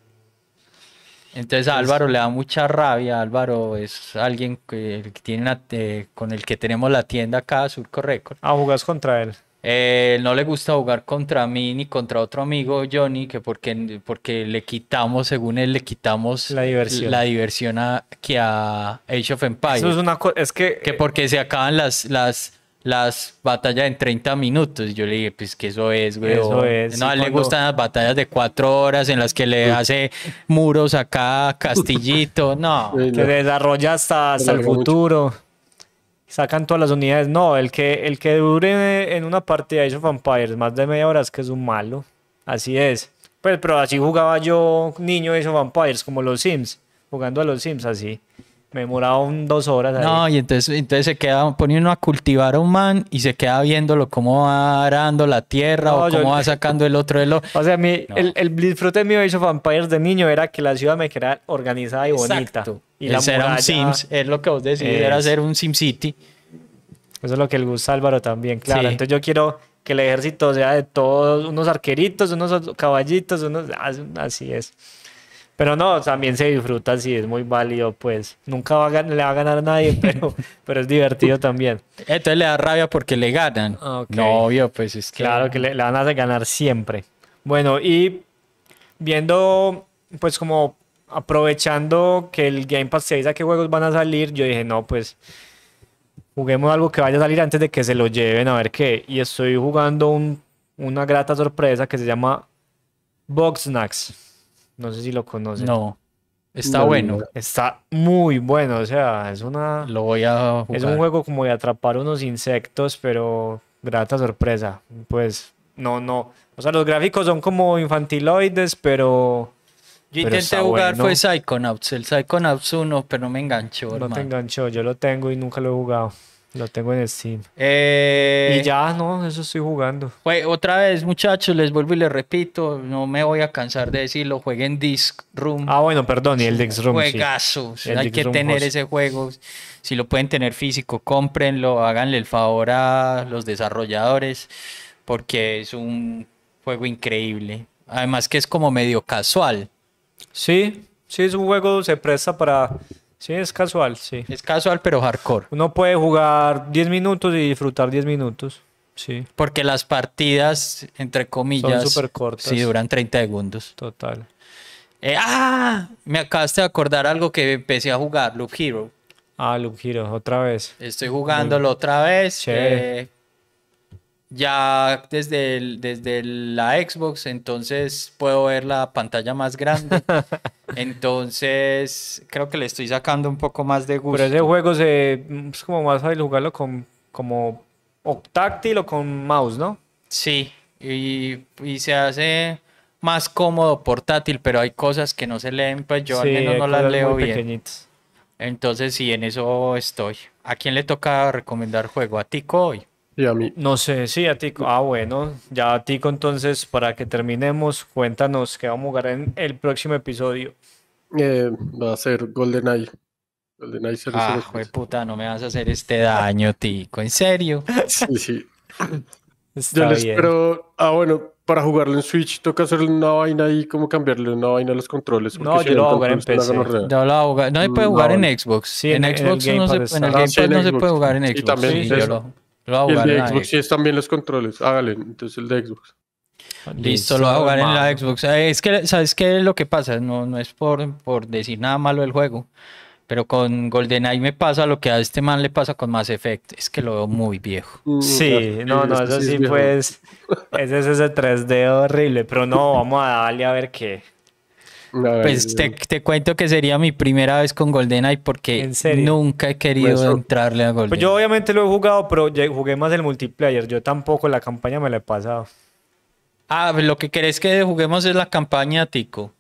Entonces a Álvaro le da mucha rabia. Álvaro es alguien que, tiene una- eh, con el que tenemos la tienda acá, Surco Record. Ah, jugás contra él. Eh, no le gusta jugar contra mí ni contra otro amigo, Johnny, que porque, porque le quitamos, según él, le quitamos La diversión. la diversión a, que a Age of Empires. Eso es una cosa, es que, Que porque se acaban las, las, las batallas en 30 minutos. Y yo le dije, pues que eso es, güey. Eso es, No, a él le gustan las batallas de cuatro horas en las que le hace muros acá, (laughs) castillito. No. Que desarrolla hasta, hasta el mucho. Sacan todas las unidades. No, el que, el que dure en una partida de Age of Empires más de media hora es que es un malo. Así es. Pues, pero así jugaba yo niño Age of Empires, como los Sims. Jugando a los Sims así. Me demoraba un, dos horas ahí. No, y entonces, entonces se queda poniendo a cultivar a un man y se queda viéndolo cómo va arando la tierra No, o yo- cómo va sacando el otro de lo. (laughs) O sea, mi, No. el, el disfrute mío de Age of Empires de niño era que la ciudad me quedara organizada y bonita. Y la era un muralla- Sims, es lo que vos decís, era hacer un Sim City. Eso es lo que le gusta a Álvaro también, claro. Sí. Entonces yo quiero que el ejército sea de todos, unos arqueritos, unos caballitos, unos... ah, Así es. Pero no, también se disfruta así, es muy válido, pues. Nunca va a gan- le va a ganar a nadie, (laughs) pero, pero es divertido también. Entonces le da rabia porque le ganan. Ok. No, obvio, pues es que. Claro que le, le van a ganar siempre. Bueno, y viendo, pues como aprovechando que el Game Pass se avisa qué juegos van a salir, yo dije, no, pues juguemos algo que vaya a salir antes de que se lo lleven a ver qué. Y estoy jugando un- una grata sorpresa que se llama Box Snacks. No sé si lo conocen. No. Está No, bueno. no. Está muy bueno, o sea, es una... Lo voy a jugar. Es un juego como de atrapar unos insectos, pero grata sorpresa. Pues no, no. O sea, los gráficos son como infantiloides, pero Yo pero intenté jugar bueno. fue Psychonauts, el Psychonauts 1, pero no me enganchó, no te hermano. enganchó. Yo lo tengo y nunca lo he jugado. Lo tengo en Steam. Eh, Y ya, no, eso estoy jugando. jue- otra vez, muchachos, les vuelvo y les repito, no me voy a cansar de decirlo, jueguen Disc Room. Ah, bueno, perdón, y el Dex Room. sí. Juegazo, El hay Disc que Room tener Host. ese juego. Si lo pueden tener físico, cómprenlo, háganle el favor a los desarrolladores, porque es un juego increíble. Además que es como medio casual. Sí, sí, es un juego, se presta para. Sí, es casual, sí. Es casual pero hardcore. Uno puede jugar 10 minutos y disfrutar 10 minutos. Sí, Porque las partidas, entre comillas, súper cortas. sí duran 30 segundos. total. Eh, ¡Ah! Me acabaste de acordar algo que empecé a jugar, Loop Hero. Ah, Loop Hero, otra vez. Estoy jugándolo otra vez. Eh, ya desde, el- desde la Xbox, entonces puedo ver la pantalla más grande. (laughs) entonces creo que le estoy sacando un poco más de gusto. Pero ese juego se, es como más fácil jugarlo con como o táctil o con mouse, ¿no? Sí, y, y se hace más cómodo portátil, pero hay cosas que no se leen, pues yo al menos no las leo bien. pequeñitas. Entonces sí, en eso estoy. ¿A quién le toca recomendar juego? ¿A Tico hoy? Y a mí. No sé, sí, a Tico. Ah, bueno, ya a Tico entonces, para que terminemos, cuéntanos qué vamos a jugar en el próximo episodio. eh, va a ser GoldenEye. GoldenEye 007. Ah, puta, no me vas a hacer este daño, Tico. ¿En serio? (laughs) Sí, sí. Está Yo les bien. espero. Ah, bueno, para jugarlo en Switch toca hacerle una vaina ahí, como cambiarle una vaina a los controles. porque No, si yo lo voy a jugar en PC. No, lo a jugar- no se puede Mm, jugar no, en. Xbox. Sí, en, Xbox no se, en Xbox. puede jugar en Y Xbox. también Sí, es yo lo, lo voy a Y el jugar en de la Xbox sí es también los controles. Hágale, entonces el de Xbox. Listo, lo voy a jugar en la. Xbox. Eh, Es que, ¿sabes qué es lo que pasa? No, no es por, por decir nada malo del juego, Pero con GoldenEye me pasa lo que a este man le pasa con Mass Effect. Es que lo veo muy viejo. Mm, Sí, no, no, eso es sí, pues. Ese es ese 3D horrible. Pero no, vamos a darle a ver qué. Pues te, te cuento que sería mi primera vez con GoldenEye porque nunca he querido Pues, entrarle a GoldenEye. Pues yo obviamente lo he jugado, pero jugué más el multiplayer. Yo tampoco la campaña me la he pasado. Ah, lo que querés que juguemos es la campaña, Tico.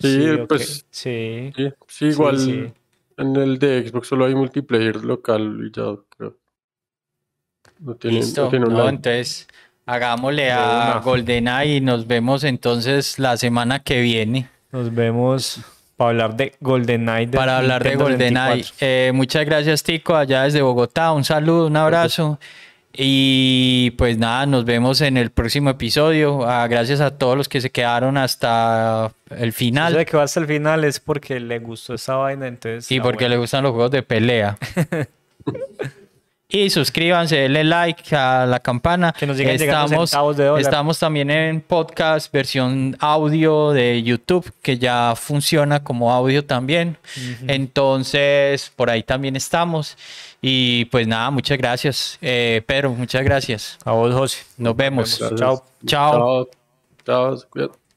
Sí, pues Sí. sí, sí, igual sí. en el de Xbox solo hay multiplayer local y ya creo. No tiene, Listo. no tiene No, entonces hagámosle a. GoldenEye y nos vemos entonces la semana que viene Nos vemos para hablar de GoldenEye. para hablar de GoldenEye. 64. Eh, muchas gracias, Tico, allá desde Bogotá. Un saludo, un abrazo. Y pues nada, nos vemos en el próximo episodio. Ah, gracias a todos los que se quedaron hasta el final. sabe que va hasta el final es porque le gustó esa vaina, entonces. Y porque bueno. le gustan los juegos de pelea. (laughs) y suscríbanse, denle like a la campana. Que nos sigan llegando centavos de dólar. estamos también en podcast, versión audio de YouTube, que ya funciona como audio también. Entonces, por ahí también estamos. Y pues nada, muchas gracias. Eh, Pedro, muchas gracias. A vos, José. Nos vemos. Nos vemos. Chao. Chao. Chao. Chao.